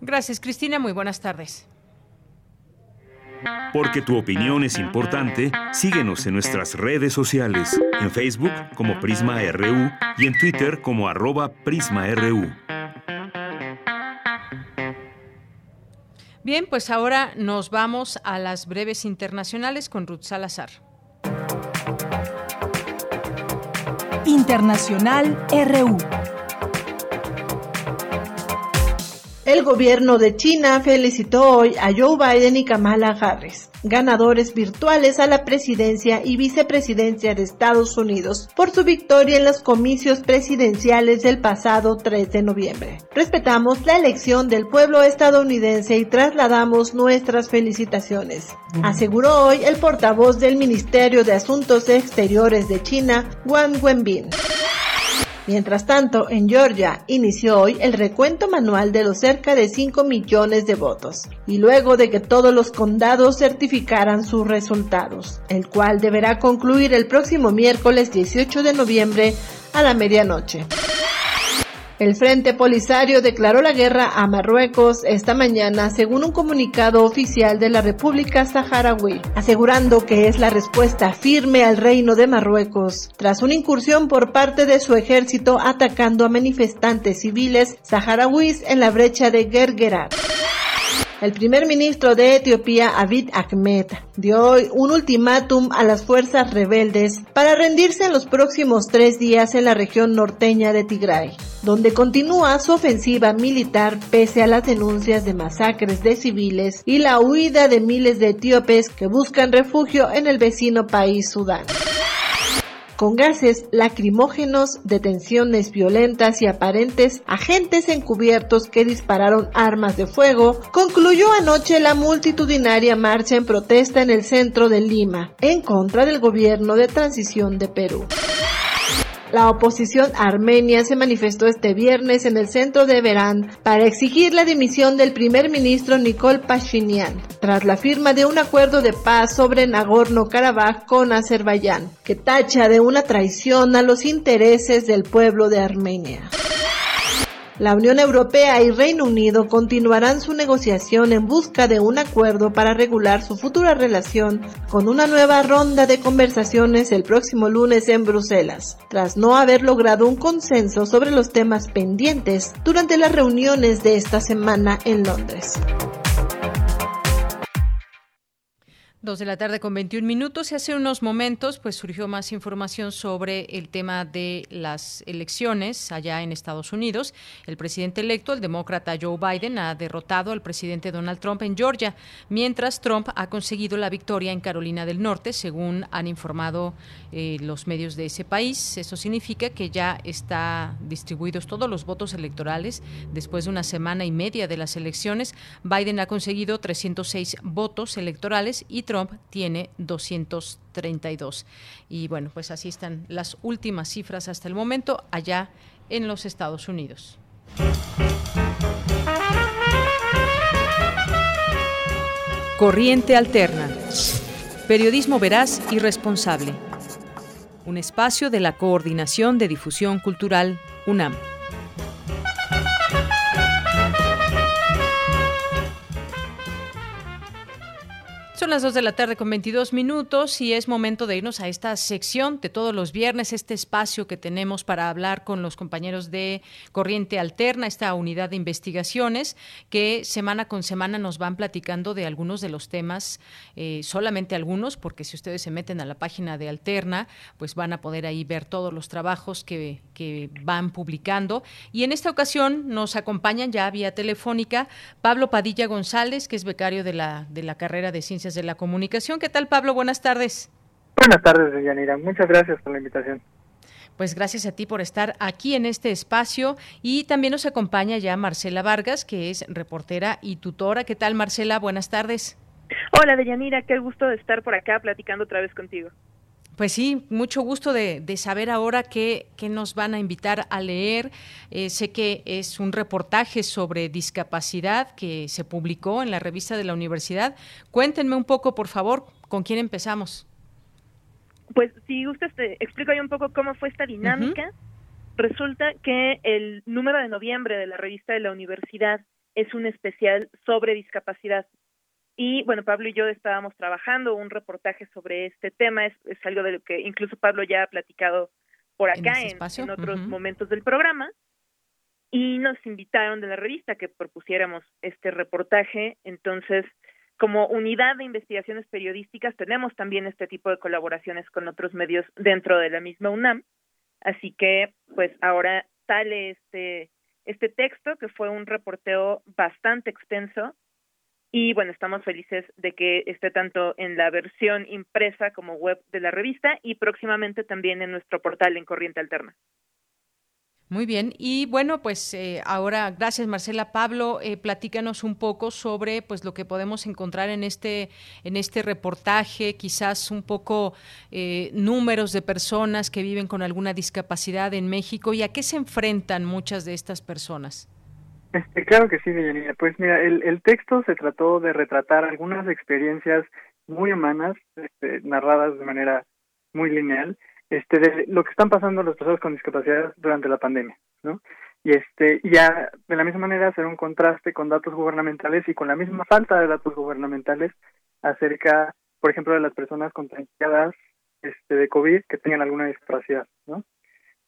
Gracias, Cristina. Muy buenas tardes. Porque tu opinión es importante, síguenos en nuestras redes sociales, en Facebook como Prisma RU y en Twitter como arroba PrismaRU. Bien, pues ahora nos vamos a las breves internacionales con Ruth Salazar. Internacional RU. El gobierno de China felicitó hoy a Joe Biden y Kamala Harris, ganadores virtuales a la presidencia y vicepresidencia de Estados Unidos, por su victoria en los comicios presidenciales del pasado 3 de noviembre. Respetamos la elección del pueblo estadounidense y trasladamos nuestras felicitaciones, aseguró hoy el portavoz del Ministerio de Asuntos Exteriores de China, Wang Wenbin. Mientras tanto, en Georgia inició hoy el recuento manual de los cerca de 5 millones de votos, y luego de que todos los condados certificaran sus resultados, el cual deberá concluir el próximo miércoles 18 de noviembre a la medianoche. El Frente Polisario declaró la guerra a Marruecos esta mañana, según un comunicado oficial de la República Saharaui, asegurando que es la respuesta firme al reino de Marruecos, tras una incursión por parte de su ejército atacando a manifestantes civiles saharauis en la brecha de Gergerat. El primer ministro de Etiopía, Abiy Ahmed, dio hoy un ultimátum a las fuerzas rebeldes para rendirse en los próximos tres días en la región norteña de Tigray, donde continúa su ofensiva militar pese a las denuncias de masacres de civiles y la huida de miles de etíopes que buscan refugio en el vecino país Sudán con gases lacrimógenos, detenciones violentas y aparentes agentes encubiertos que dispararon armas de fuego, concluyó anoche la multitudinaria marcha en protesta en el centro de Lima, en contra del gobierno de transición de Perú. La oposición armenia se manifestó este viernes en el centro de Verán para exigir la dimisión del primer ministro Nikol Pashinyan tras la firma de un acuerdo de paz sobre Nagorno-Karabaj con Azerbaiyán, que tacha de una traición a los intereses del pueblo de Armenia. La Unión Europea y Reino Unido continuarán su negociación en busca de un acuerdo para regular su futura relación con una nueva ronda de conversaciones el próximo lunes en Bruselas, tras no haber logrado un consenso sobre los temas pendientes durante las reuniones de esta semana en Londres. Dos de la tarde con 21 minutos y hace unos momentos pues surgió más información sobre el tema de las elecciones allá en Estados Unidos. El presidente electo, el demócrata Joe Biden, ha derrotado al presidente Donald Trump en Georgia, mientras Trump ha conseguido la victoria en Carolina del Norte, según han informado eh, los medios de ese país. Eso significa que ya está distribuidos todos los votos electorales después de una semana y media de las elecciones. Biden ha conseguido 306 votos electorales y tiene 232. Y bueno, pues así están las últimas cifras hasta el momento allá en los Estados Unidos. Corriente Alterna. Periodismo veraz y responsable. Un espacio de la Coordinación de Difusión Cultural, UNAM. Son las 2 de la tarde con 22 minutos y es momento de irnos a esta sección de todos los viernes, este espacio que tenemos para hablar con los compañeros de Corriente Alterna, esta unidad de investigaciones que semana con semana nos van platicando de algunos de los temas, eh, solamente algunos, porque si ustedes se meten a la página de Alterna, pues van a poder ahí ver todos los trabajos que, que van publicando. Y en esta ocasión nos acompañan ya vía telefónica Pablo Padilla González, que es becario de la, de la carrera de Ciencias de la Comunicación. ¿Qué tal, Pablo? Buenas tardes. Buenas tardes, Yanira. Muchas gracias por la invitación. Pues gracias a ti por estar aquí en este espacio y también nos acompaña ya Marcela Vargas, que es reportera y tutora. ¿Qué tal, Marcela? Buenas tardes. Hola, Deyanira, qué gusto de estar por acá platicando otra vez contigo. Pues sí, mucho gusto de, saber ahora qué, qué, nos van a invitar a leer. Eh, sé que es un reportaje sobre discapacidad que se publicó en la revista de la universidad. Cuéntenme un poco, por favor, ¿con quién empezamos? Pues si usted te explico ahí un poco cómo fue esta dinámica. Resulta que el número de noviembre de la revista de la universidad es un especial sobre discapacidad. Y bueno, Pablo y yo estábamos trabajando un reportaje sobre este tema, es, algo de lo que incluso Pablo ya ha platicado por acá en, otros momentos del programa. Y nos invitaron de la revista que propusiéramos este reportaje. Entonces, como unidad de investigaciones periodísticas, tenemos también este tipo de colaboraciones con otros medios dentro de la misma UNAM. Así que, pues ahora sale este, este texto, que fue un reporteo bastante extenso, y bueno, estamos felices de que esté tanto en la versión impresa como web de la revista y próximamente también en nuestro portal en Corriente Alterna. Muy bien, y bueno, pues eh, ahora, gracias Marcela. Pablo, eh, platícanos un poco sobre pues lo que podemos encontrar en este, en este reportaje, quizás un poco eh, números de personas que viven con alguna discapacidad en México y a qué se enfrentan muchas de estas personas. Este, claro que sí, Deyanira. Pues mira, el, texto se trató de retratar algunas experiencias muy humanas, este, narradas de manera muy lineal, este, de lo que están pasando las personas con discapacidad durante la pandemia, ¿no? Y este, ya de la misma manera hacer un contraste con datos gubernamentales y con la misma falta de datos gubernamentales acerca, por ejemplo, de las personas contagiadas este, de COVID que tengan alguna discapacidad, ¿no?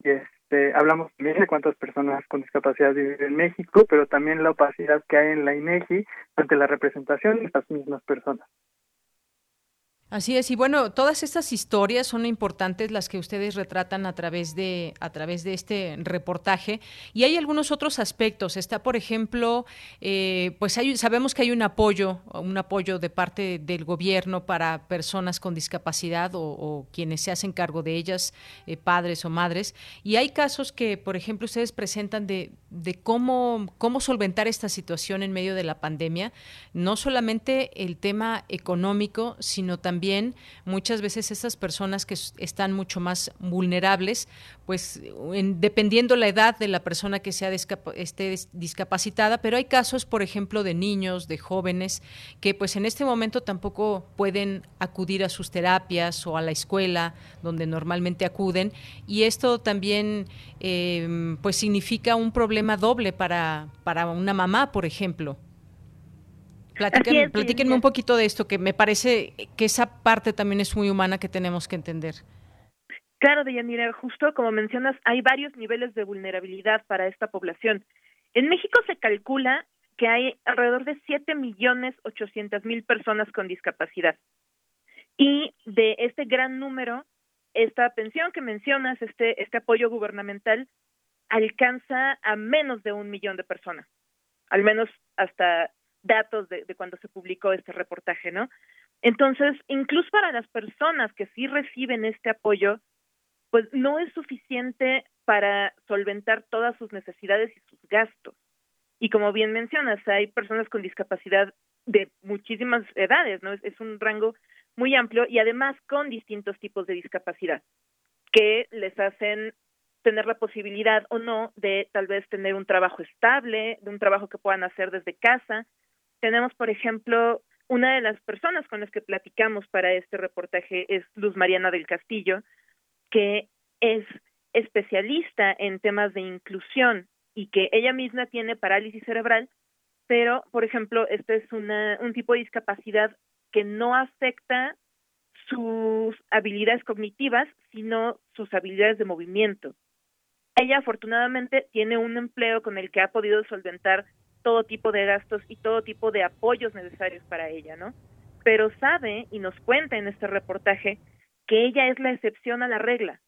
Y este, hablamos también de cuántas personas con discapacidad viven en México, pero también la opacidad que hay en la INEGI ante la representación de estas mismas personas. Así es, y bueno, todas estas historias son importantes las que ustedes retratan a través de a través de este reportaje y hay algunos otros aspectos. Está, por ejemplo, eh, pues hay, sabemos que hay un apoyo, un apoyo de parte del gobierno para personas con discapacidad o, quienes se hacen cargo de ellas, eh, padres o madres, y hay casos que, por ejemplo, ustedes presentan de, de cómo cómo solventar esta situación en medio de la pandemia, no solamente el tema económico, sino también también muchas veces esas personas que están mucho más vulnerables, pues dependiendo la edad de la persona que sea esté discapacitada, pero hay casos, por ejemplo, de niños, de jóvenes, que pues en este momento tampoco pueden acudir a sus terapias o a la escuela donde normalmente acuden y esto también eh, pues significa un problema doble para, para una mamá, por ejemplo. Platíquenme, un poquito de esto, que me parece que esa parte también es muy humana que tenemos que entender. Claro, Deyanira, justo como mencionas, hay varios niveles de vulnerabilidad para esta población. En México se calcula que hay alrededor de 7 millones 800 mil personas con discapacidad. Y de este gran número, esta pensión que mencionas, este, este apoyo gubernamental, alcanza a menos de un millón de personas, al menos hasta datos de, de cuando se publicó este reportaje, ¿no? Entonces, incluso para las personas que sí reciben este apoyo, pues no es suficiente para solventar todas sus necesidades y sus gastos. Y como bien mencionas, hay personas con discapacidad de muchísimas edades, ¿no? Es, es un rango muy amplio y además con distintos tipos de discapacidad que les hacen tener la posibilidad o no de tal vez tener un trabajo estable, de un trabajo que puedan hacer desde casa, tenemos, por ejemplo, una de las personas con las que platicamos para este reportaje es Luz Mariana del Castillo, que es especialista en temas de inclusión y que ella misma tiene parálisis cerebral, pero, por ejemplo, este es una, un tipo de discapacidad que no afecta sus habilidades cognitivas, sino sus habilidades de movimiento. Ella afortunadamente tiene un empleo con el que ha podido solventar todo tipo de gastos y todo tipo de apoyos necesarios para ella, ¿no? Pero sabe y nos cuenta en este reportaje que ella es la excepción a la regla.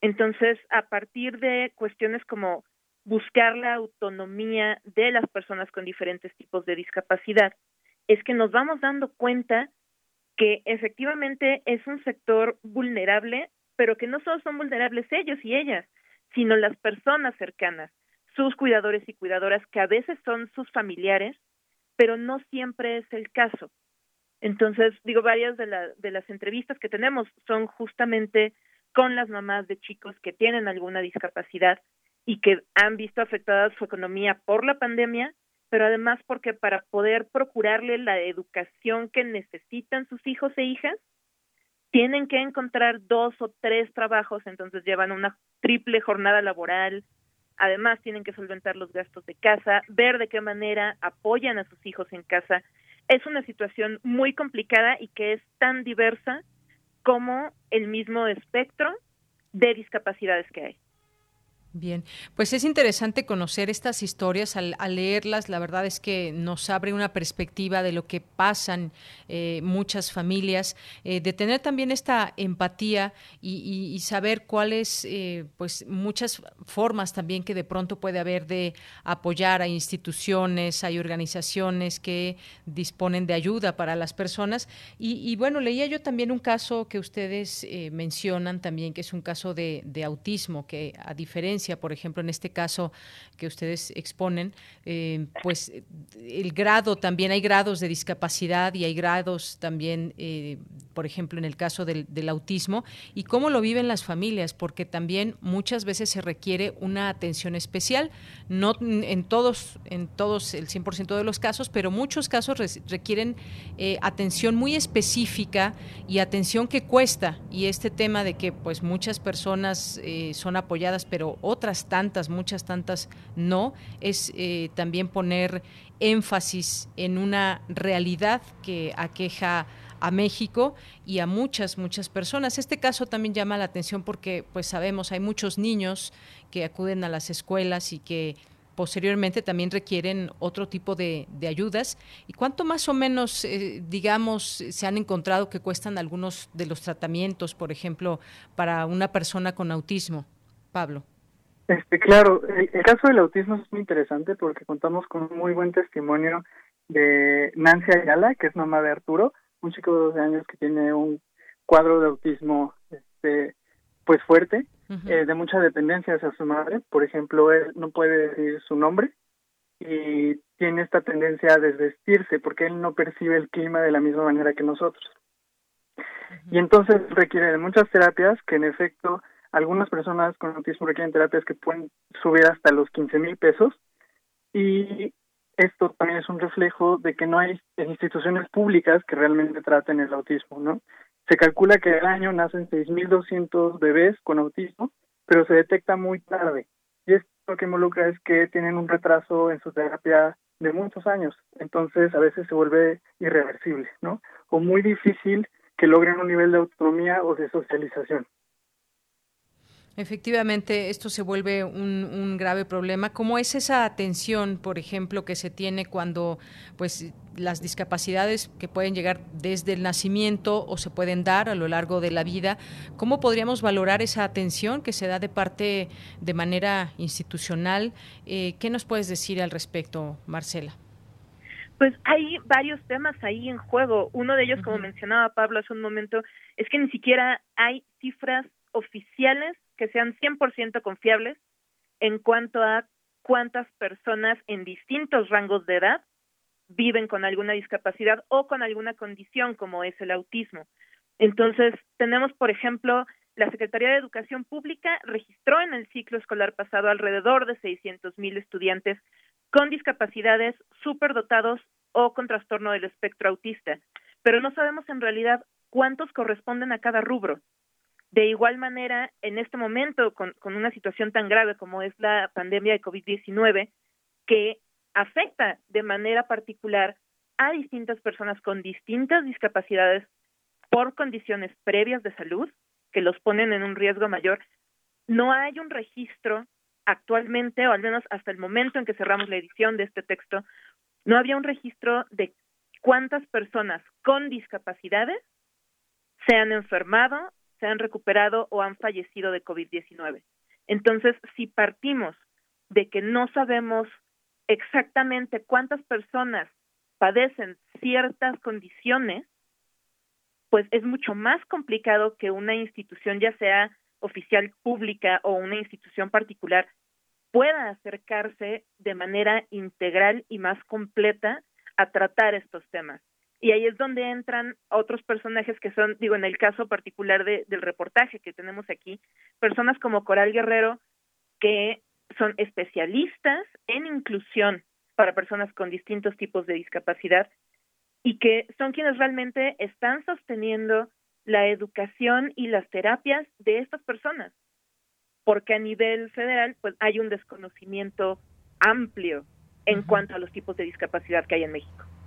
Entonces, a partir de cuestiones como buscar la autonomía de las personas con diferentes tipos de discapacidad, es que nos vamos dando cuenta que efectivamente es un sector vulnerable, pero que no solo son vulnerables ellos y ellas, sino las personas cercanas, sus cuidadores y cuidadoras, que a veces son sus familiares, pero no siempre es el caso. Entonces, digo, varias de, la, de las entrevistas que tenemos son justamente con las mamás de chicos que tienen alguna discapacidad y que han visto afectada su economía por la pandemia, pero además porque para poder procurarle la educación que necesitan sus hijos e hijas, tienen que encontrar dos o tres trabajos, entonces llevan una triple jornada laboral, además tienen que solventar los gastos de casa, ver de qué manera apoyan a sus hijos en casa. Es una situación muy complicada y que es tan diversa como el mismo espectro de discapacidades que hay. Bien, pues es interesante conocer estas historias al, leerlas. La verdad es que nos abre una perspectiva de lo que pasan eh, muchas familias, eh, de tener también esta empatía y, saber cuáles, eh, pues muchas formas también que de pronto puede haber de apoyar a instituciones, hay organizaciones que disponen de ayuda para las personas. Y, bueno, leía yo también un caso que ustedes mencionan también, que es un caso de autismo, que a diferencia por ejemplo, en este caso que ustedes exponen, eh, pues el grado también hay grados de discapacidad y hay grados también, eh, por ejemplo, en el caso del, autismo y cómo lo viven las familias, porque también muchas veces se requiere una atención especial, no en todos, en todos el 100% de los casos, pero muchos casos requieren eh, atención muy específica y atención que cuesta y este tema de que pues muchas personas son apoyadas, pero otras tantas, muchas tantas no, es eh, también poner énfasis en una realidad que aqueja a México y a muchas, muchas personas. Este caso también llama la atención porque, pues sabemos, hay muchos niños que acuden a las escuelas y que posteriormente también requieren otro tipo de, ayudas. ¿Y cuánto más o menos, eh, digamos, se han encontrado que cuestan algunos de los tratamientos, por ejemplo, para una persona con autismo? Pablo. Este, claro, el, caso del autismo es muy interesante porque contamos con un muy buen testimonio de Nancy Ayala, que es mamá de Arturo, un chico de 12 años que tiene un cuadro de autismo este, pues fuerte, eh, de mucha dependencia hacia su madre. Por ejemplo, él no puede decir su nombre y tiene esta tendencia a desvestirse porque él no percibe el clima de la misma manera que nosotros. Y entonces requiere de muchas terapias que en efecto algunas personas con autismo requieren terapias que pueden subir hasta los 15 mil pesos y esto también es un reflejo de que no hay instituciones públicas que realmente traten el autismo, ¿no? Se calcula que al año nacen 6.200 bebés con autismo, pero se detecta muy tarde. Y esto lo que involucra es que tienen un retraso en su terapia de muchos años. Entonces, a veces se vuelve irreversible, ¿no? O muy difícil que logren un nivel de autonomía o de socialización. Efectivamente, esto se vuelve un, grave problema. ¿Cómo es esa atención, por ejemplo, que se tiene cuando pues las discapacidades que pueden llegar desde el nacimiento o se pueden dar a lo largo de la vida? ¿Cómo podríamos valorar esa atención que se da de parte de manera institucional? Eh, ¿Qué nos puedes decir al respecto, Marcela? Pues hay varios temas ahí en juego. Uno de ellos, como mencionaba Pablo hace un momento, es que ni siquiera hay cifras oficiales que sean 100% confiables en cuanto a cuántas personas en distintos rangos de edad viven con alguna discapacidad o con alguna condición como es el autismo. Entonces, tenemos, por ejemplo, la Secretaría de Educación Pública registró en el ciclo escolar pasado alrededor de 600 mil estudiantes con discapacidades superdotados o con trastorno del espectro autista, pero no sabemos en realidad cuántos corresponden a cada rubro. De igual manera, en este momento, con, una situación tan grave como es la pandemia de COVID-19, que afecta de manera particular a distintas personas con distintas discapacidades por condiciones previas de salud que los ponen en un riesgo mayor, no hay un registro actualmente, o al menos hasta el momento en que cerramos la edición de este texto, no había un registro de cuántas personas con discapacidades se han enfermado se han recuperado o han fallecido de COVID-19. Entonces, si partimos de que no sabemos exactamente cuántas personas padecen ciertas condiciones, pues es mucho más complicado que una institución, ya sea oficial pública o una institución particular, pueda acercarse de manera integral y más completa a tratar estos temas. Y ahí es donde entran otros personajes que son, digo, en el caso particular de, del reportaje que tenemos aquí, personas como Coral Guerrero, que son especialistas en inclusión para personas con distintos tipos de discapacidad y que son quienes realmente están sosteniendo la educación y las terapias de estas personas, porque a nivel federal pues hay un desconocimiento amplio en cuanto a los tipos de discapacidad que hay en México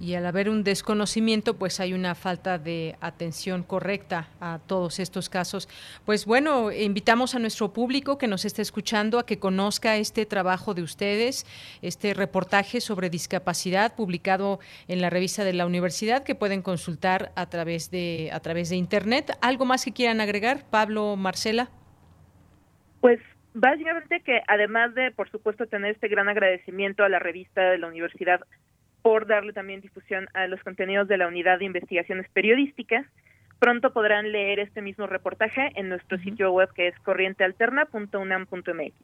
y al haber un desconocimiento, pues hay una falta de atención correcta a todos estos casos. Pues bueno, invitamos a nuestro público que nos esté escuchando a que conozca este trabajo de ustedes, este reportaje sobre discapacidad publicado en la revista de la universidad que pueden consultar a través de a través de internet. ¿Algo más que quieran agregar, Pablo, Marcela? Pues básicamente que además de, por supuesto, tener este gran agradecimiento a la revista de la universidad por darle también difusión a los contenidos de la Unidad de Investigaciones Periodísticas. Pronto podrán leer este mismo reportaje en nuestro sitio web que es corrientealterna.unam.mx.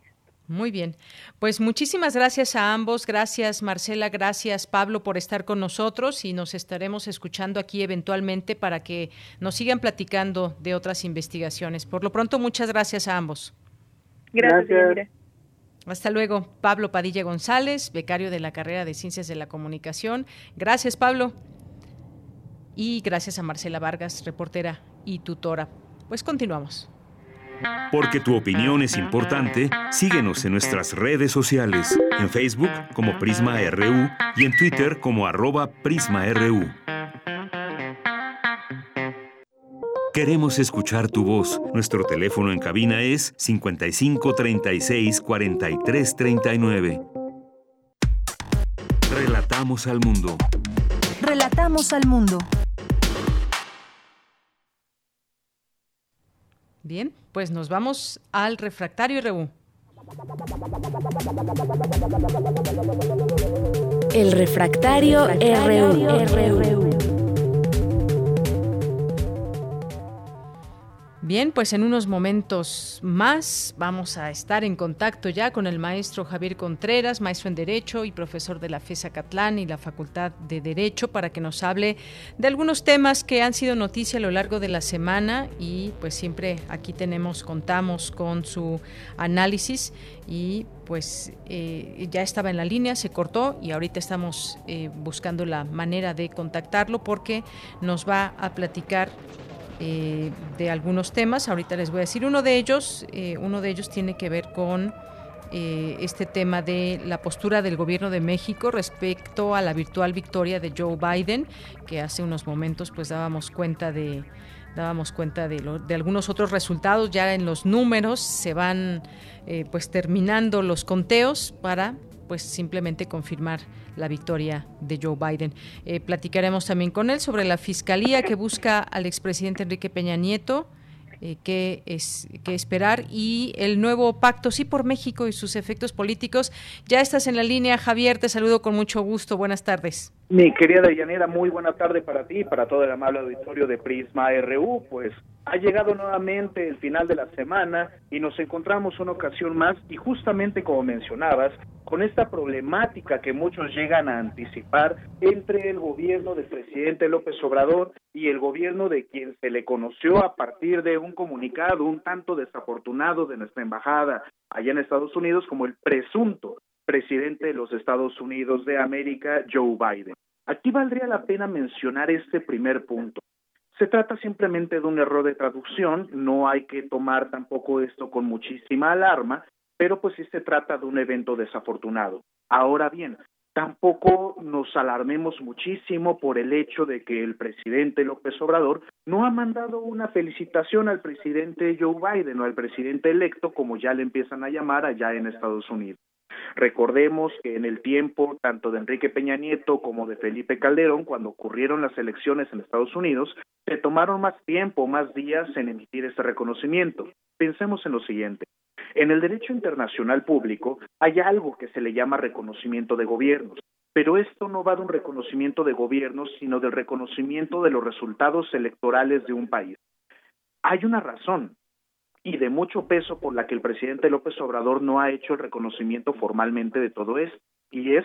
Muy bien. Pues muchísimas gracias a ambos. Gracias Marcela, gracias Pablo por estar con nosotros y nos estaremos escuchando aquí eventualmente para que nos sigan platicando de otras investigaciones. Por lo pronto, muchas gracias a ambos. Gracias. Hasta luego, Pablo Padilla González, becario de la carrera de Ciencias de la Comunicación. Gracias, Pablo. Y gracias a Marcela Vargas, reportera y tutora. Pues continuamos. Porque tu opinión es importante, síguenos en nuestras redes sociales, en Facebook como Prisma RU y en Twitter como arroba PrismaRU. Queremos escuchar tu voz. Nuestro teléfono en cabina es 55 36 43 39. Relatamos al mundo. Relatamos al mundo. Bien, pues nos vamos al refractario RU. El refractario, RU. Bien, pues en unos momentos más vamos a estar en contacto ya con el maestro Javier Contreras, maestro en Derecho y profesor de la FESA Catlán y la Facultad de Derecho, para que nos hable de algunos temas que han sido noticia a lo largo de la semana y pues siempre aquí tenemos, contamos con su análisis y pues eh, ya estaba en la línea, se cortó y ahorita estamos eh, buscando la manera de contactarlo porque nos va a platicar eh, de algunos temas. Ahorita les voy a decir uno de ellos. Eh, uno de ellos tiene que ver con eh, este tema de la postura del gobierno de México respecto a la virtual victoria de Joe Biden, que hace unos momentos pues dábamos cuenta de dábamos cuenta de, de algunos otros resultados ya en los números se van pues terminando los conteos para pues simplemente confirmar la victoria de Joe Biden. Eh, platicaremos también con él sobre la fiscalía que busca al expresidente Enrique Peña Nieto. Eh, qué, es, qué esperar y el nuevo pacto sí por México y sus efectos políticos. Ya estás en la línea, Javier, te saludo con mucho gusto. Buenas tardes. Mi querida Deyanira, muy buena tarde para ti y para todo el amable auditorio de Prisma RU. Pues ha llegado nuevamente el final de la semana y nos encontramos una ocasión más y justamente como mencionabas, con esta problemática que muchos llegan a anticipar entre el gobierno del presidente López Obrador y el gobierno de quien se le conoció a partir de un comunicado un tanto desafortunado de nuestra embajada allá en Estados Unidos como el presunto presidente de los Estados Unidos de América, Joe Biden. Aquí valdría la pena mencionar este primer punto. Se trata simplemente de un error de traducción, no hay que tomar tampoco esto con muchísima alarma, pero pues sí se trata de un evento desafortunado. Ahora bien, tampoco nos alarmemos muchísimo por el hecho de que el presidente López Obrador no ha mandado una felicitación al presidente Joe Biden o al presidente electo, como ya le empiezan a llamar allá en Estados Unidos. Recordemos que en el tiempo tanto de Enrique Peña Nieto como de Felipe Calderón, cuando ocurrieron las elecciones en Estados Unidos, se tomaron más tiempo, más días en emitir este reconocimiento. Pensemos en lo siguiente. En el derecho internacional público hay algo que se le llama reconocimiento de gobiernos, pero esto no va de un reconocimiento de gobiernos, sino del reconocimiento de los resultados electorales de un país. Hay una razón y de mucho peso por la que el presidente López Obrador no ha hecho el reconocimiento formalmente de todo esto, y es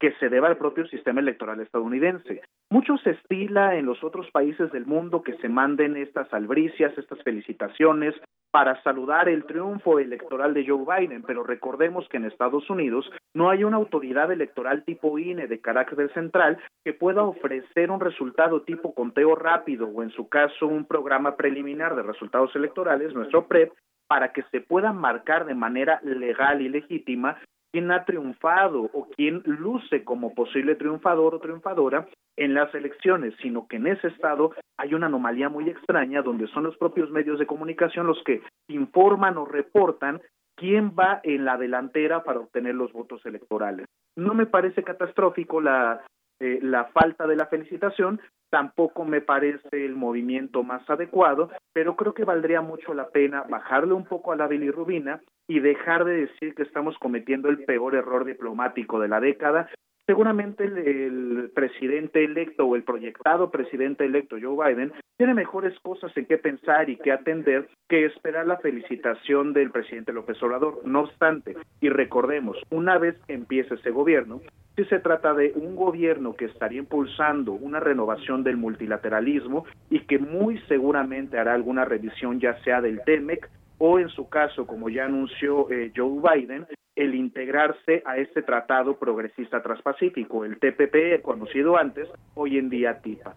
que se deba al propio sistema electoral estadounidense. Mucho se estila en los otros países del mundo que se manden estas albricias, estas felicitaciones para saludar el triunfo electoral de Joe Biden, pero recordemos que en Estados Unidos no hay una autoridad electoral tipo INE de carácter central que pueda ofrecer un resultado tipo conteo rápido o en su caso un programa preliminar de resultados electorales, nuestro PREP, para que se pueda marcar de manera legal y legítima quién ha triunfado o quién luce como posible triunfador o triunfadora en las elecciones, sino que en ese estado hay una anomalía muy extraña donde son los propios medios de comunicación los que informan o reportan quién va en la delantera para obtener los votos electorales. No me parece catastrófico la, eh, la falta de la felicitación, tampoco me parece el movimiento más adecuado, pero creo que valdría mucho la pena bajarle un poco a la bilirrubina y dejar de decir que estamos cometiendo el peor error diplomático de la década. Seguramente el, presidente electo o el proyectado presidente electo Joe Biden tiene mejores cosas en qué pensar y qué atender que esperar la felicitación del presidente López Obrador. No obstante, y recordemos, una vez que empiece ese gobierno, si se trata de un gobierno que estaría impulsando una renovación del multilateralismo y que muy seguramente hará alguna revisión ya sea del TEMEC o en su caso, como ya anunció eh, Joe Biden, el integrarse a este tratado progresista transpacífico, el TPP, conocido antes, hoy en día TIPA.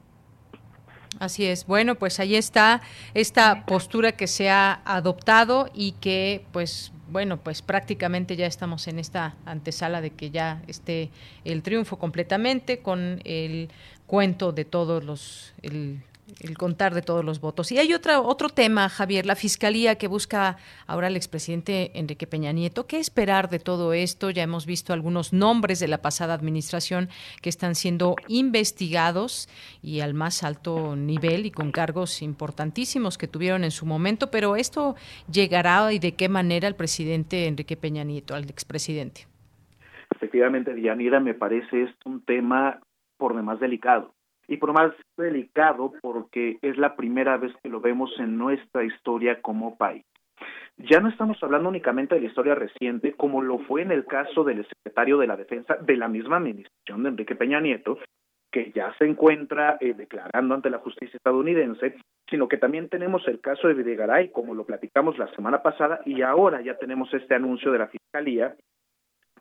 Así es. Bueno, pues ahí está esta postura que se ha adoptado y que pues bueno, pues prácticamente ya estamos en esta antesala de que ya esté el triunfo completamente con el cuento de todos los el, el contar de todos los votos. Y hay otra, otro tema, Javier, la fiscalía que busca ahora el expresidente Enrique Peña Nieto. ¿Qué esperar de todo esto? Ya hemos visto algunos nombres de la pasada administración que están siendo investigados y al más alto nivel y con cargos importantísimos que tuvieron en su momento, pero esto llegará y de qué manera al presidente Enrique Peña Nieto, al expresidente. Efectivamente, Dianira, me parece esto un tema por demás delicado y por más delicado porque es la primera vez que lo vemos en nuestra historia como país. Ya no estamos hablando únicamente de la historia reciente, como lo fue en el caso del secretario de la Defensa de la misma administración de Enrique Peña Nieto, que ya se encuentra eh, declarando ante la justicia estadounidense, sino que también tenemos el caso de Videgaray, como lo platicamos la semana pasada, y ahora ya tenemos este anuncio de la Fiscalía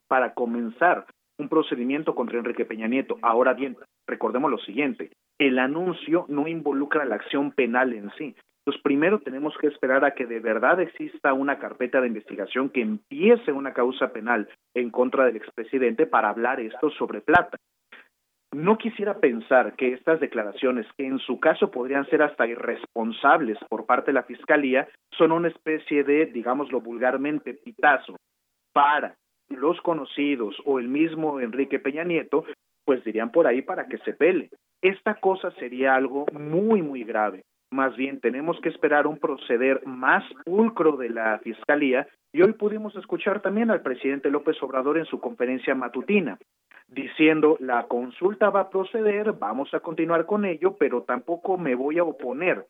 para comenzar un procedimiento contra Enrique Peña Nieto. Ahora bien, recordemos lo siguiente, el anuncio no involucra la acción penal en sí. Entonces, primero tenemos que esperar a que de verdad exista una carpeta de investigación que empiece una causa penal en contra del expresidente para hablar esto sobre plata. No quisiera pensar que estas declaraciones, que en su caso podrían ser hasta irresponsables por parte de la Fiscalía, son una especie de, digámoslo vulgarmente, pitazo para los conocidos o el mismo Enrique Peña Nieto, pues dirían por ahí para que se pele. Esta cosa sería algo muy, muy grave. Más bien tenemos que esperar un proceder más pulcro de la Fiscalía y hoy pudimos escuchar también al presidente López Obrador en su conferencia matutina diciendo la consulta va a proceder, vamos a continuar con ello, pero tampoco me voy a oponer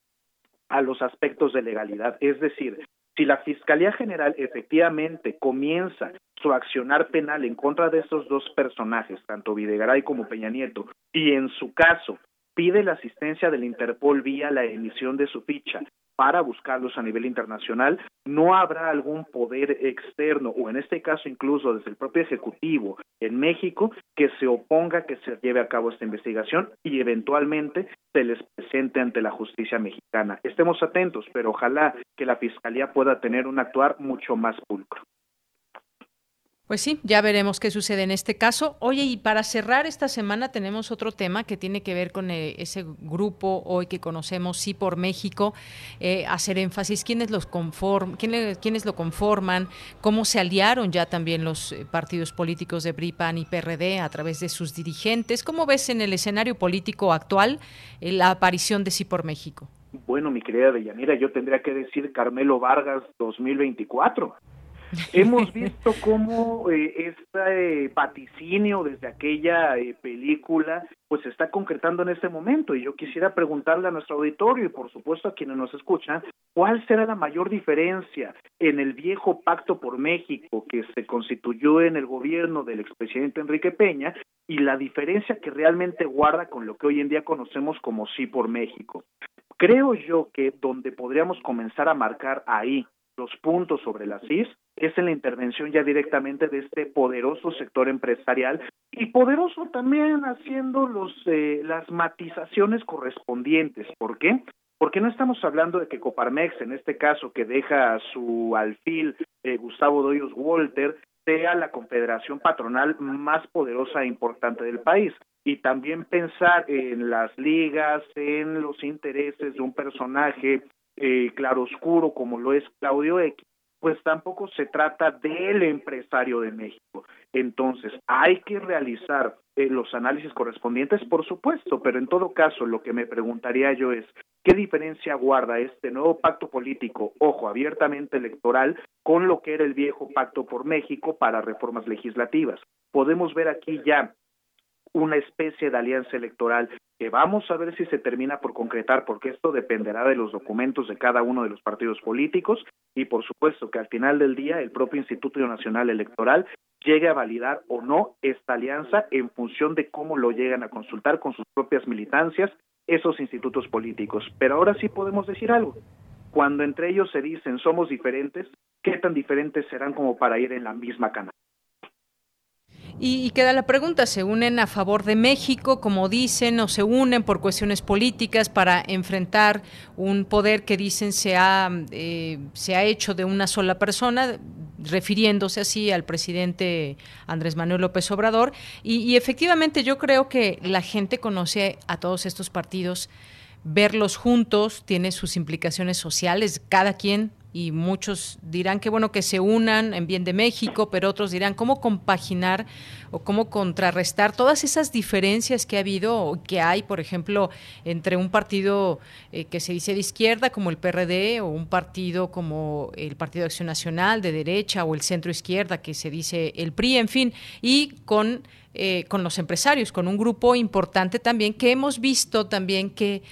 a los aspectos de legalidad. Es decir, si la Fiscalía General efectivamente comienza su accionar penal en contra de estos dos personajes, tanto Videgaray como Peña Nieto, y en su caso pide la asistencia del Interpol vía la emisión de su ficha para buscarlos a nivel internacional, no habrá algún poder externo o en este caso incluso desde el propio Ejecutivo en México que se oponga que se lleve a cabo esta investigación y eventualmente se les presente ante la justicia mexicana. Estemos atentos, pero ojalá que la Fiscalía pueda tener un actuar mucho más pulcro. Pues sí, ya veremos qué sucede en este caso. Oye, y para cerrar esta semana tenemos otro tema que tiene que ver con eh, ese grupo hoy que conocemos, Sí por México, eh, hacer énfasis quiénes, los conform, lo conforman, cómo se aliaron ya también los eh, partidos políticos de BRIPAN y PRD a través de sus dirigentes. ¿Cómo ves en el escenario político actual la aparición de Sí por México? Bueno, mi querida Deyanira, yo tendría que decir Carmelo Vargas 2024. Hemos visto cómo eh, este paticinio desde aquella eh, película pues se está concretando en este momento y yo quisiera preguntarle a nuestro auditorio y por supuesto a quienes nos escuchan cuál será la mayor diferencia en el viejo pacto por México que se constituyó en el gobierno del expresidente Enrique Peña y la diferencia que realmente guarda con lo que hoy en día conocemos como sí por México. Creo yo que donde podríamos comenzar a marcar ahí los puntos sobre la CIS es en la intervención ya directamente de este poderoso sector empresarial y poderoso también haciendo los eh, las matizaciones correspondientes. ¿Por qué? Porque no estamos hablando de que Coparmex, en este caso que deja su alfil eh, Gustavo Doyos Walter, sea la confederación patronal más poderosa e importante del país. Y también pensar en las ligas, en los intereses de un personaje eh, claroscuro como lo es Claudio X, pues tampoco se trata del empresario de México. Entonces, hay que realizar eh, los análisis correspondientes, por supuesto, pero en todo caso, lo que me preguntaría yo es, ¿qué diferencia guarda este nuevo pacto político, ojo, abiertamente electoral, con lo que era el viejo pacto por México para reformas legislativas? Podemos ver aquí ya una especie de alianza electoral que vamos a ver si se termina por concretar, porque esto dependerá de los documentos de cada uno de los partidos políticos y por supuesto que al final del día el propio Instituto Nacional Electoral llegue a validar o no esta alianza en función de cómo lo llegan a consultar con sus propias militancias esos institutos políticos. Pero ahora sí podemos decir algo. Cuando entre ellos se dicen somos diferentes, ¿qué tan diferentes serán como para ir en la misma canal? Y, queda la pregunta, ¿se unen a favor de México, como dicen, o se unen por cuestiones políticas para enfrentar un poder que dicen se ha, eh, se ha hecho de una sola persona, refiriéndose así al presidente Andrés Manuel López Obrador? Y, y efectivamente yo creo que la gente conoce a todos estos partidos verlos juntos tiene sus implicaciones sociales, cada quien y muchos dirán que bueno que se unan en bien de México, pero otros dirán cómo compaginar o cómo contrarrestar todas esas diferencias que ha habido o que hay, por ejemplo, entre un partido eh, que se dice de izquierda como el PRD o un partido como el Partido de Acción Nacional de derecha o el centro izquierda que se dice el PRI, en fin, y con eh, con los empresarios, con un grupo importante también que hemos visto también que,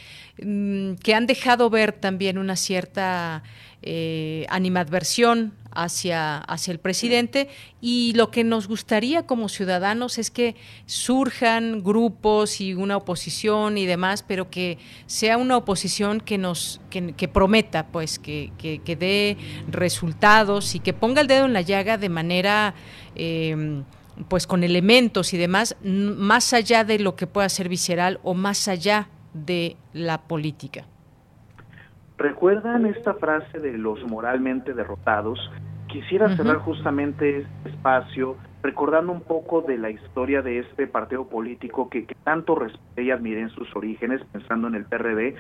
mm, que han dejado ver también una cierta eh, animadversión hacia, hacia el presidente y lo que nos gustaría como ciudadanos es que surjan grupos y una oposición y demás, pero que sea una oposición que nos que, prometa, pues que, que, dé resultados y que ponga el dedo en la llaga de manera eh, pues con elementos y demás, más allá de lo que pueda ser visceral o más allá de la política. ¿Recuerdan esta frase de los moralmente derrotados? Quisiera cerrar justamente este espacio recordando un poco de la historia de este partido político que, que tanto respeté y admiré en sus orígenes, pensando en el PRD,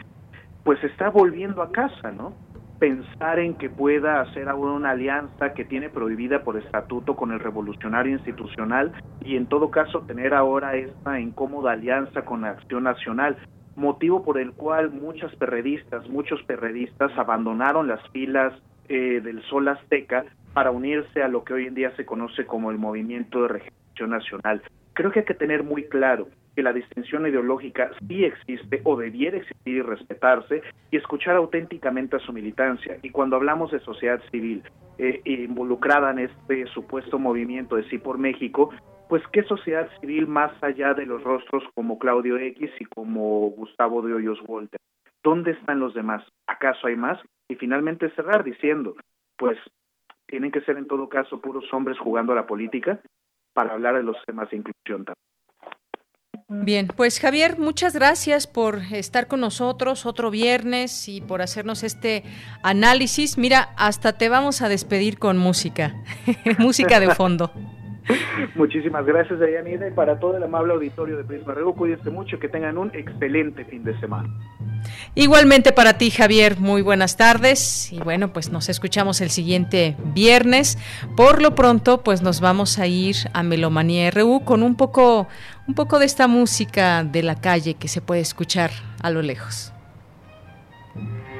pues está volviendo a casa, ¿no? pensar en que pueda hacer ahora una alianza que tiene prohibida por estatuto con el revolucionario institucional y en todo caso tener ahora esta incómoda alianza con la Acción Nacional, motivo por el cual muchas perredistas, muchos perredistas abandonaron las filas eh, del Sol Azteca para unirse a lo que hoy en día se conoce como el Movimiento de Regeneración Nacional. Creo que hay que tener muy claro que la distinción ideológica sí existe o debiera existir y respetarse y escuchar auténticamente a su militancia. Y cuando hablamos de sociedad civil eh, involucrada en este supuesto movimiento de Sí por México, pues qué sociedad civil más allá de los rostros como Claudio X y como Gustavo de Hoyos Walter. ¿Dónde están los demás? ¿Acaso hay más? Y finalmente cerrar diciendo, pues tienen que ser en todo caso puros hombres jugando a la política para hablar de los temas de inclusión también. Bien, pues Javier, muchas gracias por estar con nosotros otro viernes y por hacernos este análisis. Mira, hasta te vamos a despedir con música, [LAUGHS] música de fondo. Muchísimas gracias, Dayanida, y para todo el amable auditorio de Prisma Rego, cuídense mucho, que tengan un excelente fin de semana. Igualmente para ti, Javier, muy buenas tardes y bueno, pues nos escuchamos el siguiente viernes. Por lo pronto, pues nos vamos a ir a Melomanía RU con un poco un poco de esta música de la calle que se puede escuchar a lo lejos.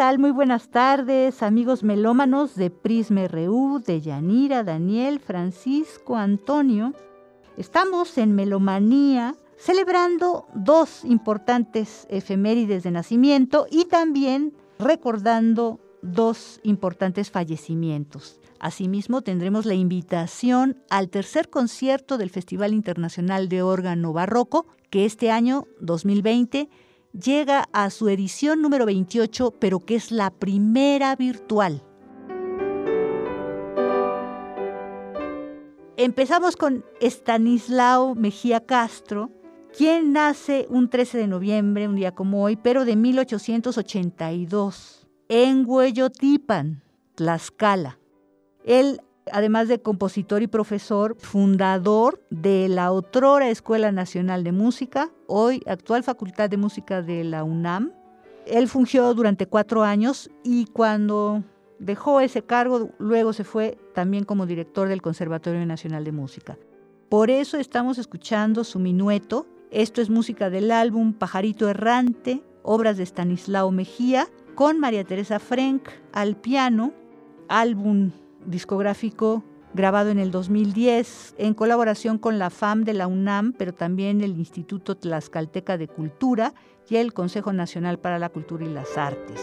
Muy buenas tardes, amigos melómanos de Prisma RU, de Yanira, Daniel, Francisco, Antonio. Estamos en Melomanía celebrando dos importantes efemérides de nacimiento y también recordando dos importantes fallecimientos. Asimismo, tendremos la invitación al tercer concierto del Festival Internacional de Órgano Barroco, que este año 2020 llega a su edición número 28, pero que es la primera virtual. Empezamos con Estanislao Mejía Castro, quien nace un 13 de noviembre, un día como hoy, pero de 1882, en Hueyotipan, Tlaxcala. Él además de compositor y profesor, fundador de la otrora Escuela Nacional de Música, hoy actual Facultad de Música de la UNAM. Él fungió durante cuatro años y cuando dejó ese cargo, luego se fue también como director del Conservatorio Nacional de Música. Por eso estamos escuchando su minueto. Esto es música del álbum Pajarito Errante, obras de Stanislao Mejía, con María Teresa Frank al piano, álbum discográfico grabado en el 2010 en colaboración con la FAM de la UNAM, pero también el Instituto Tlaxcalteca de Cultura y el Consejo Nacional para la Cultura y las Artes.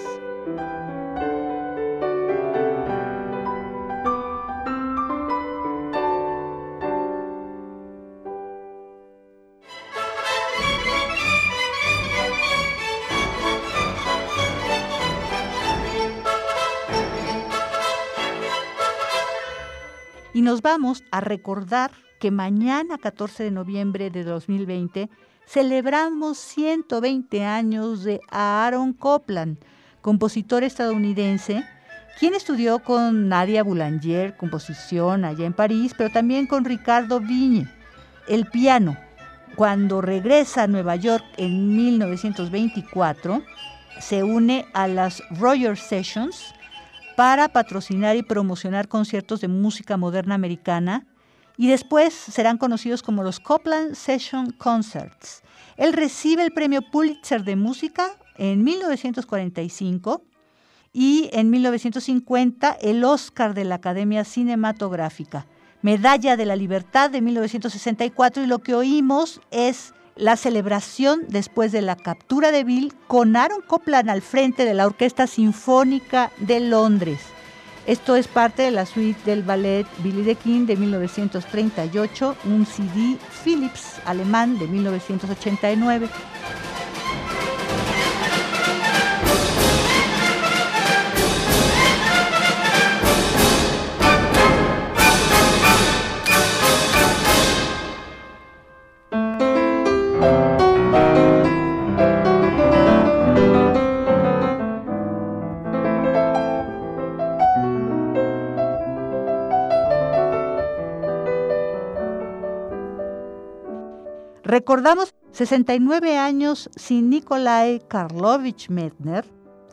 Y nos vamos a recordar que mañana, 14 de noviembre de 2020, celebramos 120 años de Aaron Copland, compositor estadounidense, quien estudió con Nadia Boulanger, composición allá en París, pero también con Ricardo Viñe, el piano. cuando regresa a Nueva York en 1924, se une a las Roger Sessions para patrocinar y promocionar conciertos de música moderna americana y después serán conocidos como los Copland Session Concerts. Él recibe el premio Pulitzer de Música en 1945 y en 1950 el Oscar de la Academia Cinematográfica, Medalla de la Libertad de 1964 y lo que oímos es la celebración después de la captura de Bill con Aaron Copland al frente de la Orquesta Sinfónica de Londres. Esto es parte de la suite del ballet Billy the King de 1938, un CD Philips alemán de 1989. Recordamos 69 años sin Nikolai Karlovich Medner,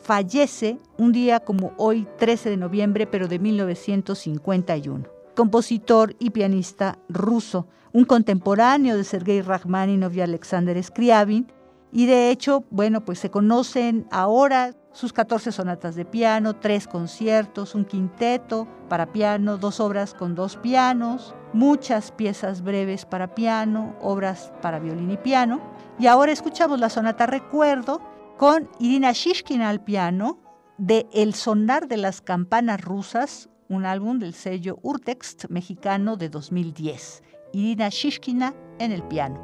fallece un día como hoy 13 de noviembre, pero de 1951. Compositor y pianista ruso, un contemporáneo de Sergei Rachmaninoff y Alexander Scriabin, y de hecho, bueno, pues se conocen ahora sus 14 sonatas de piano, tres conciertos, un quinteto para piano, dos obras con dos pianos, muchas piezas breves para piano, obras para violín y piano. Y ahora escuchamos la sonata Recuerdo con Irina Shishkina al piano de El sonar de las campanas rusas, un álbum del sello Urtext mexicano de 2010. Irina Shishkina en el piano.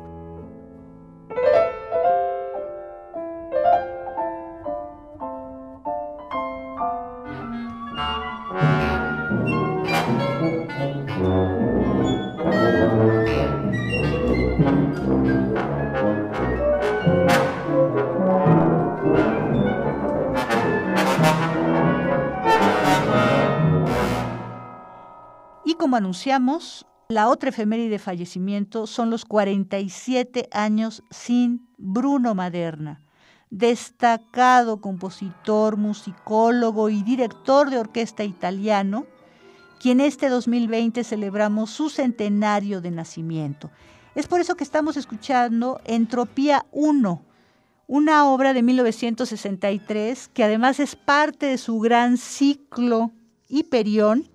Como anunciamos, la otra efeméride de fallecimiento son los 47 años sin Bruno Maderna, destacado compositor, musicólogo y director de orquesta italiano, quien este 2020 celebramos su centenario de nacimiento. Es por eso que estamos escuchando Entropía 1, una obra de 1963 que además es parte de su gran ciclo Hiperión,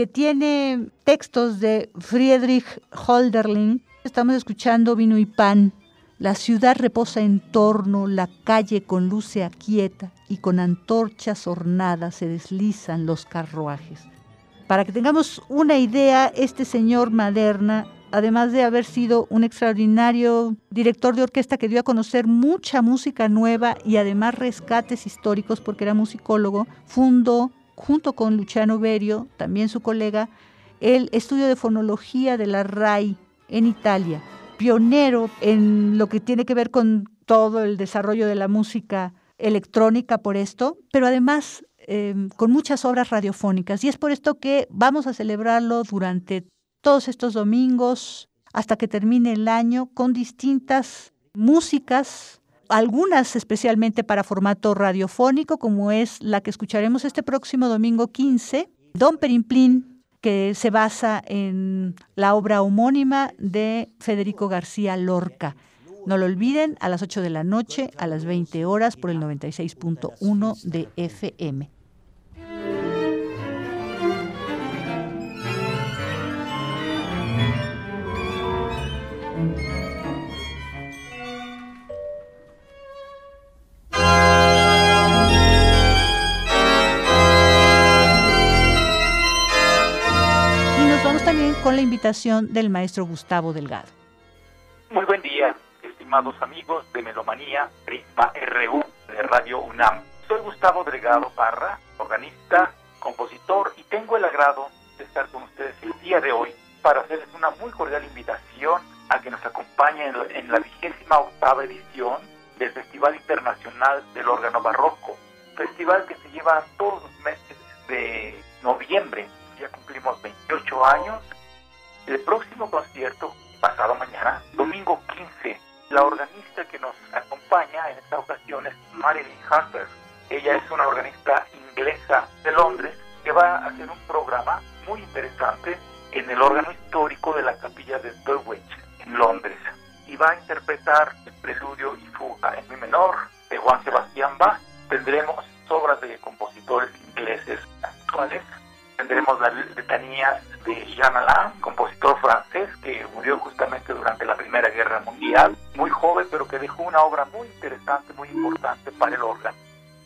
que tiene textos de Friedrich Holderlin. Estamos escuchando Vino y Pan. La ciudad reposa en torno, la calle con luz se aquieta y con antorchas ornadas se deslizan los carruajes. Para que tengamos una idea, este señor Maderna, además de haber sido un extraordinario director de orquesta que dio a conocer mucha música nueva y además rescates históricos porque era musicólogo, fundó junto con Luciano Berio, también su colega, el estudio de fonología de la RAI en Italia, pionero en lo que tiene que ver con todo el desarrollo de la música electrónica por esto, pero además em, con muchas obras radiofónicas. Y es por esto que vamos a celebrarlo durante todos estos domingos hasta que termine el año con distintas músicas algunas especialmente para formato radiofónico, como es la que escucharemos este próximo domingo 15, Don Perimplín, que se basa en la obra homónima de Federico García Lorca. No lo olviden, a las 8 de la noche, a las 20 horas, por el 96.1 de FM. La invitación del maestro Gustavo Delgado. Muy buen día, estimados amigos de Melomanía Prisma RU de Radio UNAM. Soy Gustavo Delgado Parra, organista, compositor y tengo el agrado de estar con ustedes el día de hoy para hacerles una muy cordial invitación a que nos acompañen en la vigésima octava edición del Festival Internacional del Órgano Barroco, festival que se lleva todos los meses de noviembre. Ya cumplimos 28 años el próximo concierto pasado mañana, domingo 15. La organista que nos acompaña en esta ocasión es Marilyn Harper. Ella es una organista inglesa de Londres que va a hacer un programa muy interesante en el órgano histórico de la capilla de Dulwich en Londres y va a interpretar el preludio y fuga en mi menor de Juan Sebastián Bach. Tendremos obras de compositores ingleses actuales. Tendremos las letanías de Jean Alain, compositor francés que murió justamente durante la Primera Guerra Mundial, muy joven pero que dejó una obra muy interesante, muy importante para el órgano.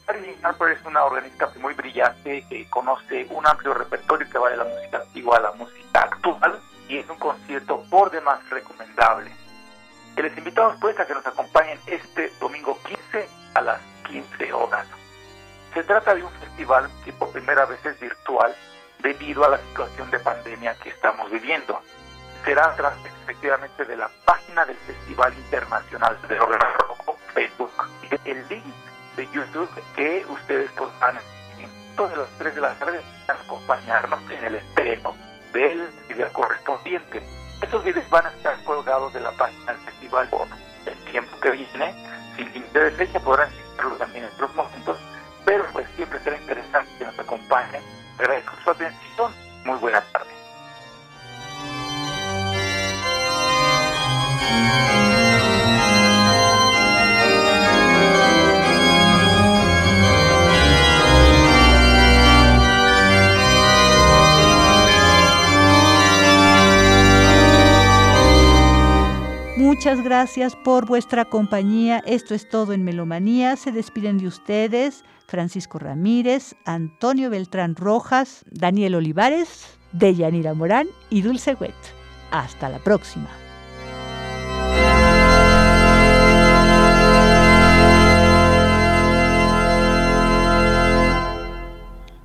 Marilyn Harper es una organista muy brillante que conoce un amplio repertorio que va de la música antigua a la música actual y es un concierto por demás recomendable. les invitamos pues a que nos acompañen este domingo 15 a las 15 horas. Se trata de un festival que por primera vez es virtual debido a la situación de pandemia que estamos viviendo. Será a través efectivamente de la página del Festival Internacional de Órgano Rojo, Facebook, el link de YouTube que ustedes podrán en todas las 3 de la tarde acompañarnos en el estreno del video correspondiente. Estos videos van a estar colgados de la página del festival por el tiempo que viene. Sin límite de fecha podrán visitarlo también en otros momentos, pero pues siempre será interesante que nos acompañen. Agradezco su atención. Muy buena tarde. Muchas gracias por vuestra compañía. Esto es todo en Melomanía. Se despiden de ustedes Francisco Ramírez, Antonio Beltrán Rojas, Daniel Olivares, Deyanira Morán y Dulce Wet. Hasta la próxima.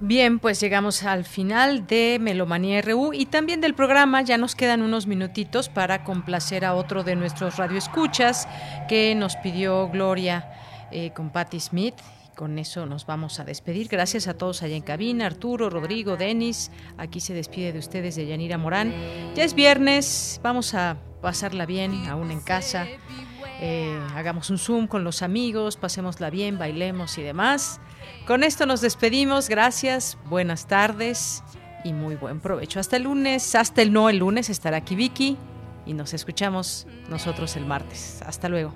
Bien, pues llegamos al final de Melomanía RU y también del programa. Ya nos quedan unos minutitos para complacer a otro de nuestros radioescuchas que nos pidió Gloria eh, con Patti Smith. Con eso nos vamos a despedir. Gracias a todos allá en cabina, Arturo, Rodrigo, Denis. Aquí se despide de ustedes de Yanira Morán. Ya es viernes, vamos a pasarla bien, aún en casa. Eh, hagamos un Zoom con los amigos, pasémosla bien, bailemos y demás. Con esto nos despedimos. Gracias, buenas tardes y muy buen provecho. Hasta el lunes, hasta el no el lunes estará aquí Vicky y nos escuchamos nosotros el martes. Hasta luego.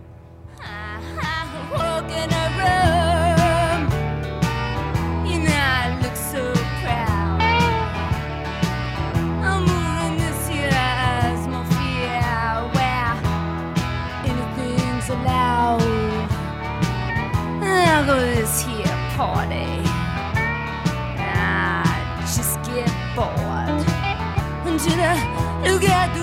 Party. I just get bored. Until I look at the